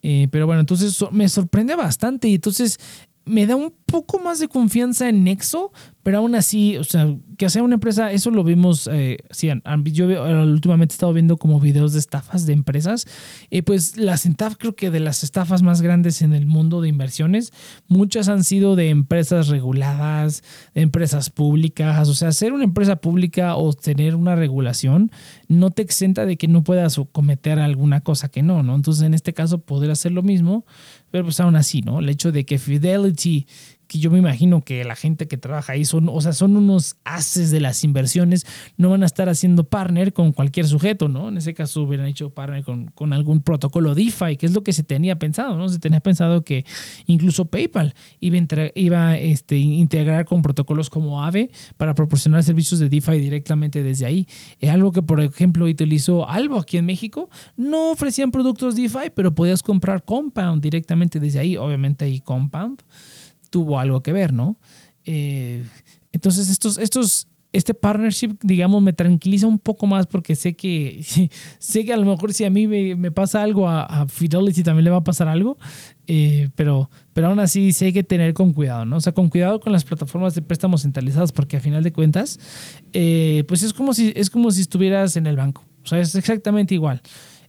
S1: Eh, pero bueno, entonces me sorprende bastante y entonces me da un poco más de confianza en Nexo, pero aún así, o sea, que sea una empresa, eso lo vimos, eh, sí, yo últimamente he estado viendo como videos de estafas de empresas, y pues las estafas, creo que de las estafas más grandes en el mundo de inversiones, muchas han sido de empresas reguladas, de empresas públicas, o sea, ser una empresa pública o tener una regulación no te exenta de que no puedas cometer alguna cosa que no, ¿no? Entonces, en este caso, poder hacer lo mismo, pero pues aún así, ¿no? El hecho de que Fidelity que yo me imagino que la gente que trabaja ahí son, o sea, son unos haces de las inversiones, no van a estar haciendo partner con cualquier sujeto, ¿no? En ese caso hubieran hecho partner con, con algún protocolo DeFi, que es lo que se tenía pensado, ¿no? Se tenía pensado que incluso PayPal iba a, este, integrar con protocolos como Aave para proporcionar servicios de DeFi directamente desde ahí. Es algo que, por ejemplo, utilizó Albo aquí en México. No ofrecían productos DeFi, pero podías comprar Compound directamente desde ahí. Obviamente ahí Compound tuvo algo que ver, ¿no? Eh, entonces, estos, estos, este partnership, digamos, me tranquiliza un poco más porque sé que, sé que a lo mejor si a mí me, pasa algo, a, Fidelity también le va a pasar algo, eh, pero, pero aún así sí hay que tener con cuidado, ¿no? O sea, con cuidado con las plataformas de préstamos centralizadas porque a final de cuentas, eh, pues es como, si, es como si estuvieras en el banco, o sea, es exactamente igual.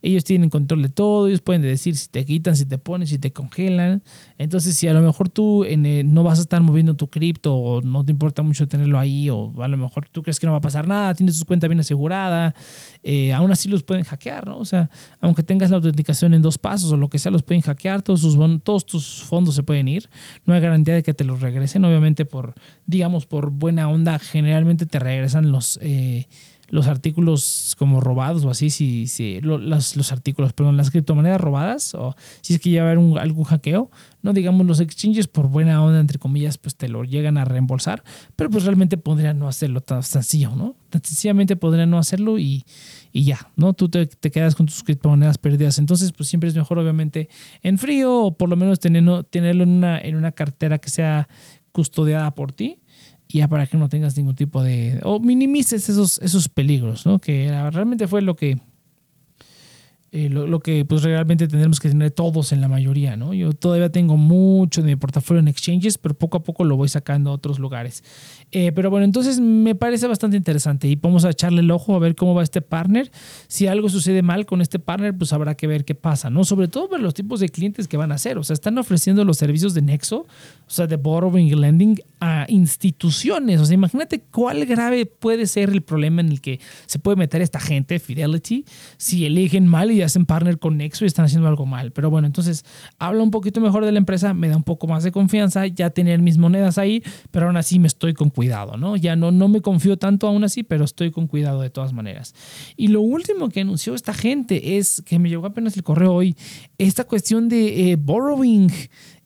S1: Ellos tienen control de todo, ellos pueden decir si te quitan, si te ponen, si te congelan. Entonces, si a lo mejor tú no vas a estar moviendo tu cripto o no te importa mucho tenerlo ahí, o a lo mejor tú crees que no va a pasar nada, tienes tu cuenta bien asegurada, eh, aún así los pueden hackear, ¿no? O sea, aunque tengas la autenticación en dos pasos o lo que sea, los pueden hackear, todos, sus, todos tus fondos se pueden ir. No hay garantía de que te los regresen, obviamente por, digamos, por buena onda, generalmente te regresan los... Eh, los artículos como robados o así, si, si los, los, artículos, perdón, las criptomonedas robadas o si es que ya va a haber algún hackeo, no digamos los exchanges por buena onda, entre comillas, pues te lo llegan a reembolsar, pero pues realmente podrían no hacerlo tan sencillo, ¿no? Tan sencillamente podrían no hacerlo y, y ya, ¿no? Tú te, te, quedas con tus criptomonedas perdidas. Entonces, pues siempre es mejor, obviamente, en frío o por lo menos tenerlo, tenerlo en, una, en una cartera que sea custodiada por ti ya para que no tengas ningún tipo de... o minimices esos, esos peligros, ¿no? Que realmente fue lo que eh, lo, que pues realmente tendremos que tener todos en la mayoría, ¿no? Yo todavía tengo mucho de mi portafolio en exchanges, pero poco a poco lo voy sacando a otros lugares. Eh, pero bueno, entonces me parece bastante interesante y vamos a echarle el ojo a ver cómo va este partner. Si algo sucede mal con este partner, pues habrá que ver qué pasa, ¿no? Sobre todo por los tipos de clientes que van a hacer. O sea, están ofreciendo los servicios de Nexo, o sea, de borrowing y lending a instituciones. O sea, imagínate cuál grave puede ser el problema en el que se puede meter esta gente, Fidelity, si eligen mal y hacen partner con Nexo y están haciendo algo mal. Pero bueno, entonces habla un poquito mejor de la empresa, me da un poco más de confianza, ya tener mis monedas ahí, pero aún así me estoy con cuidado, ¿no? Ya no, no me confío tanto aún así, pero estoy con cuidado de todas maneras. Y lo último que anunció esta gente es que me llegó apenas el correo hoy, esta cuestión de eh, borrowing.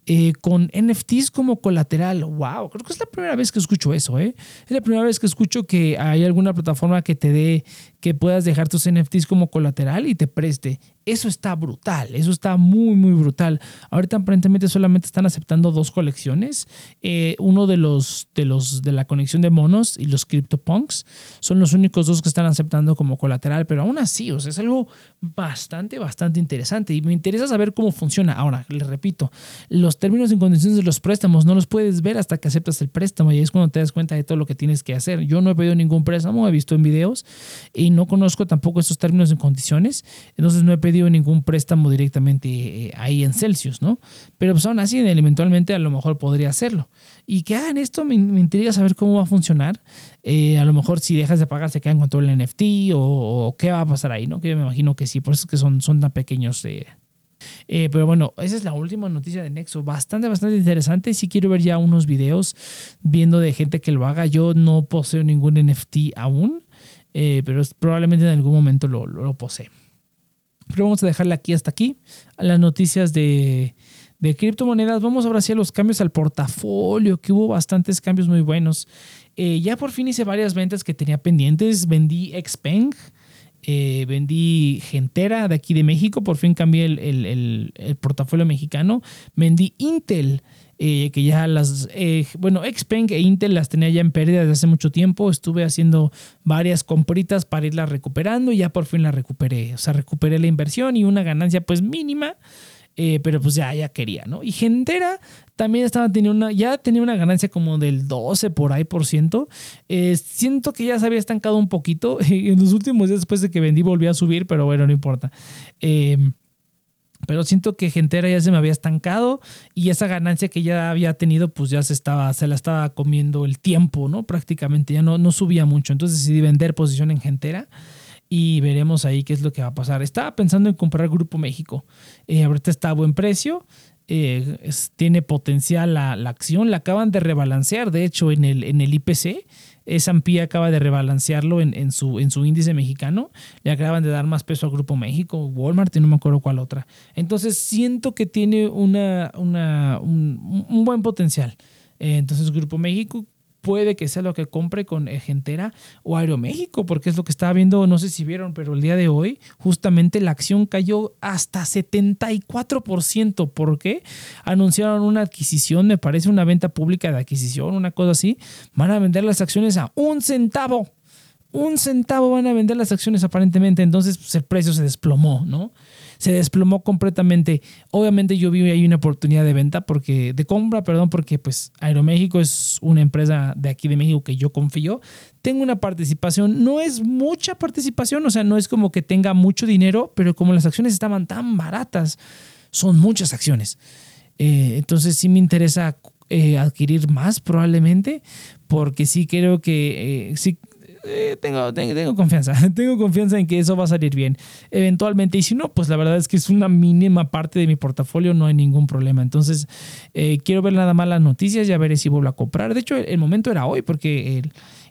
S1: Eh, con NFTs como colateral. ¡Wow! Creo que es la primera vez que escucho eso, ¿eh? Es la primera vez que escucho que hay alguna plataforma que te dé que puedas dejar tus NFTs como colateral y te preste. Eso está brutal, eso está muy, muy brutal. Ahorita aparentemente solamente están aceptando dos colecciones. Eh, uno de los, de los de la conexión de monos y los CryptoPunks son los únicos dos que están aceptando como colateral, pero aún así, o sea, es algo bastante, bastante interesante y me interesa saber cómo funciona. Ahora, les repito, los términos y condiciones de los préstamos no los puedes ver hasta que aceptas el préstamo y es cuando te das cuenta de todo lo que tienes que hacer. Yo no he pedido ningún préstamo, he visto en videos y no conozco tampoco esos términos y condiciones, entonces no he pedido ningún préstamo directamente eh, ahí en Celsius, ¿no? Pero pues aún así, eventualmente a lo mejor podría hacerlo. Y que hagan esto me, intriga saber cómo va a funcionar. Eh, a lo mejor si dejas de pagar se quedan con todo el NFT o, qué va a pasar ahí, ¿no? Que me imagino que sí, por eso es que son, son tan pequeños. Eh, eh, pero bueno, esa es la última noticia de Nexo. Bastante, bastante interesante. Si quiero ver ya unos videos viendo de gente que lo haga. Yo no poseo ningún NFT aún, pero probablemente en algún momento lo, lo, posee. Pero vamos a dejarle aquí hasta aquí. Las noticias de, de criptomonedas. Vamos ahora hacia los cambios al portafolio, que hubo bastantes cambios muy buenos. Eh, ya por fin hice varias ventas que tenía pendientes. Vendí Xpeng. Eh, vendí Gentera de aquí de México, por fin cambié el, portafolio mexicano. Vendí Intel, eh, que ya las, eh, bueno, Xpeng e Intel las tenía ya en pérdida desde hace mucho tiempo. Estuve haciendo varias compritas para irlas recuperando y ya por fin la recuperé. O sea, recuperé la inversión y una ganancia pues mínima. pero pues ya, ya quería, ¿no? Y Gentera también estaba teniendo una, ya tenía una ganancia como del 12 por ahí por ciento. Eh, siento que ya se había estancado un poquito. En los últimos días después de que vendí volví a subir, pero bueno, no importa. Em, pero siento que Gentera ya se me había estancado y esa ganancia que ya había tenido, pues ya se estaba, se la estaba comiendo el tiempo, ¿no? Prácticamente ya no, no subía mucho. Entonces decidí vender posición en Gentera y veremos ahí qué es lo que va a pasar. Estaba pensando en comprar Grupo México. Eh, ahorita está a buen precio. Eh, tiene potencial la, acción, la acaban de rebalancear, de hecho, en el, en el IPC. S&P acaba de rebalancearlo en, su, en su índice mexicano. Le acaban de dar más peso al Grupo México, Walmart y no me acuerdo cuál otra. Entonces siento que tiene una, una un, un, buen potencial. Eh, entonces Grupo México puede que sea lo que compre con Gentera o Aeroméxico, porque es lo que estaba viendo, no sé si vieron, pero el día de hoy justamente la acción cayó hasta 74%. ¿Por qué? Anunciaron una adquisición, me parece una venta pública de adquisición, una cosa así. Van a vender las acciones a un centavo. Un centavo van a vender las acciones aparentemente, entonces pues, el precio se desplomó, ¿no? Se desplomó completamente. Obviamente yo vi ahí una oportunidad de venta porque de compra, perdón, porque pues Aeroméxico es una empresa de aquí de México que yo confío. Tengo una participación, no es mucha participación, o sea, no es como que tenga mucho dinero, pero como las acciones estaban tan baratas, son muchas acciones. Eh, entonces sí me interesa eh, adquirir más probablemente, porque sí creo que eh, sí, eh, tengo, tengo, confianza, tengo confianza en que eso va a salir bien eventualmente. Y si no, pues la verdad es que es una mínima parte de mi portafolio, no hay ningún problema. Entonces, eh, quiero ver nada más las noticias, ya veré si vuelvo a comprar. De hecho, el, momento era hoy, porque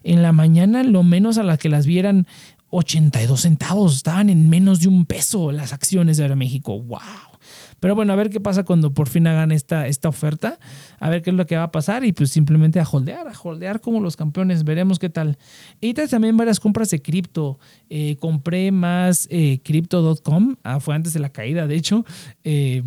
S1: en la mañana lo menos a las que las vieran 82 centavos, estaban en menos de un peso las acciones de Aeroméxico. ¡Wow! Pero bueno, a ver qué pasa cuando por fin hagan esta, esta oferta, a ver qué es lo que va a pasar y pues simplemente a holdear, a holdear como los campeones, veremos qué tal. Y también varias compras de cripto. Eh, compré más eh, crypto.com, ah, fue antes de la caída, de hecho. Eh,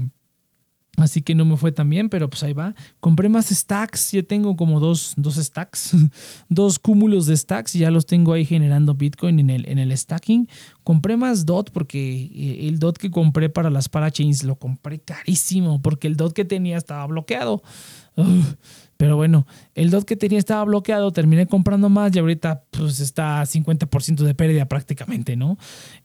S1: Así que no me fue tan bien, pero pues ahí va. Compré más stacks, ya tengo como dos, dos stacks, dos cúmulos de stacks, ya los tengo ahí generando Bitcoin en el, en el stacking. Compré más DOT porque eh, el DOT que compré para las parachains lo compré carísimo porque el DOT que tenía estaba bloqueado. Pero bueno, el DOT que tenía estaba bloqueado, terminé comprando más y ahorita pues está a 50% de pérdida prácticamente, ¿no?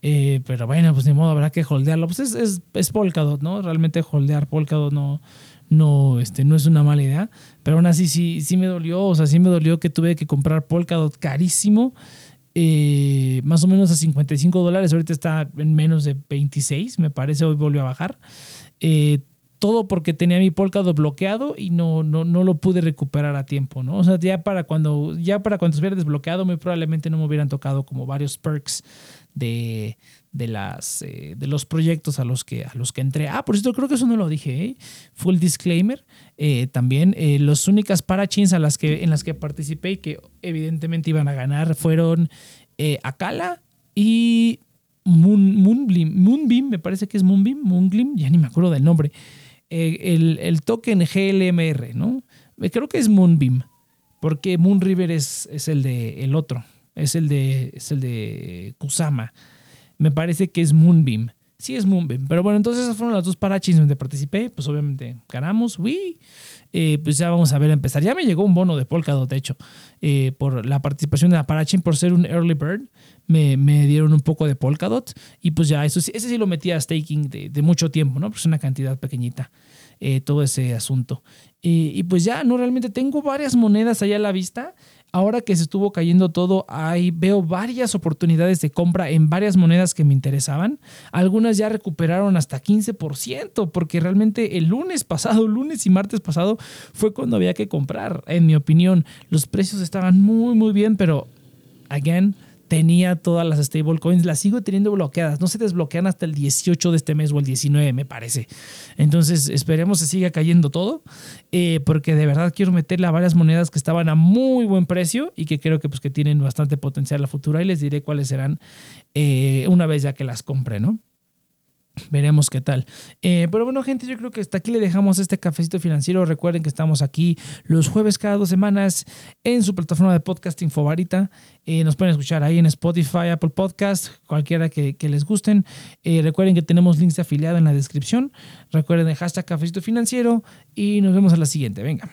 S1: Eh, pero bueno, pues de modo habrá que holdearlo. Pues es, es, es Polkadot, ¿no? Realmente holdear Polkadot no, no, este, no es una mala idea. Pero aún así sí, sí me dolió, o sea, sí me dolió que tuve que comprar Polkadot carísimo. Eh, más o menos a 55 dólares, ahorita está en menos de 26, me parece, hoy volvió a bajar. Eh, todo porque tenía mi Polkadot bloqueado y no, no, no lo pude recuperar a tiempo, ¿no? O sea, ya para cuando, ya para cuando estuviera desbloqueado, muy probablemente no me hubieran tocado como varios perks de, de, las, eh, de los proyectos a los, que, a los que entré. Ah, por cierto, creo que eso no lo dije, ¿eh? Full disclaimer. Eh, también las únicas parachains a las que, en las que participé y que evidentemente iban a ganar fueron Akala y Moon, Moonbeam, Moonbeam, me parece que es Moonbeam, Moonglim, ya ni me acuerdo del nombre. Eh, el, token GLMR, ¿no? Eh, creo que es Moonbeam, porque Moonriver es, es el de el otro, es el de, es el de Kusama. Me parece que es Moonbeam. sí es Moonbeam. Pero bueno, entonces esas fueron las dos parachis donde participé. Pues obviamente ganamos, oui. Eh, pues ya vamos a ver empezar. Ya me llegó un bono de Polkadot, de hecho, eh, por la participación de la Parachin, por ser un early bird. Me, me, dieron un poco de Polkadot y pues ya, eso, ese sí lo metí a staking de, de mucho tiempo, ¿no? Pues una cantidad pequeñita, eh, todo ese asunto. y pues ya, no, realmente tengo varias monedas allá a la vista ahora que se estuvo cayendo todo, ahí veo varias oportunidades de compra en varias monedas que me interesaban. Algunas ya recuperaron hasta 15%, porque realmente el lunes pasado, lunes y martes pasado, fue cuando había que comprar. En mi opinión, los precios estaban muy, muy bien, pero, again, tenía todas las stablecoins, las sigo teniendo bloqueadas. No se desbloquean hasta el 18 de este mes o el 19, me parece. Entonces, esperemos se siga cayendo todo, eh, porque de verdad quiero meterle a varias monedas que estaban a muy buen precio y que creo que, pues, que tienen bastante potencial a la futura y les diré cuáles serán eh, una vez ya que las compre, ¿no? Veremos qué tal. Eh, pero bueno, gente, yo creo que hasta aquí le dejamos este cafecito financiero. Recuerden que estamos aquí los jueves cada dos semanas en su plataforma de podcasting favorita. Eh, nos pueden escuchar ahí en Spotify, Apple Podcast, cualquiera que, les gusten. Eh, recuerden que tenemos links de afiliado en la descripción. Recuerden el hashtag cafecito financiero y nos vemos a la siguiente. Venga.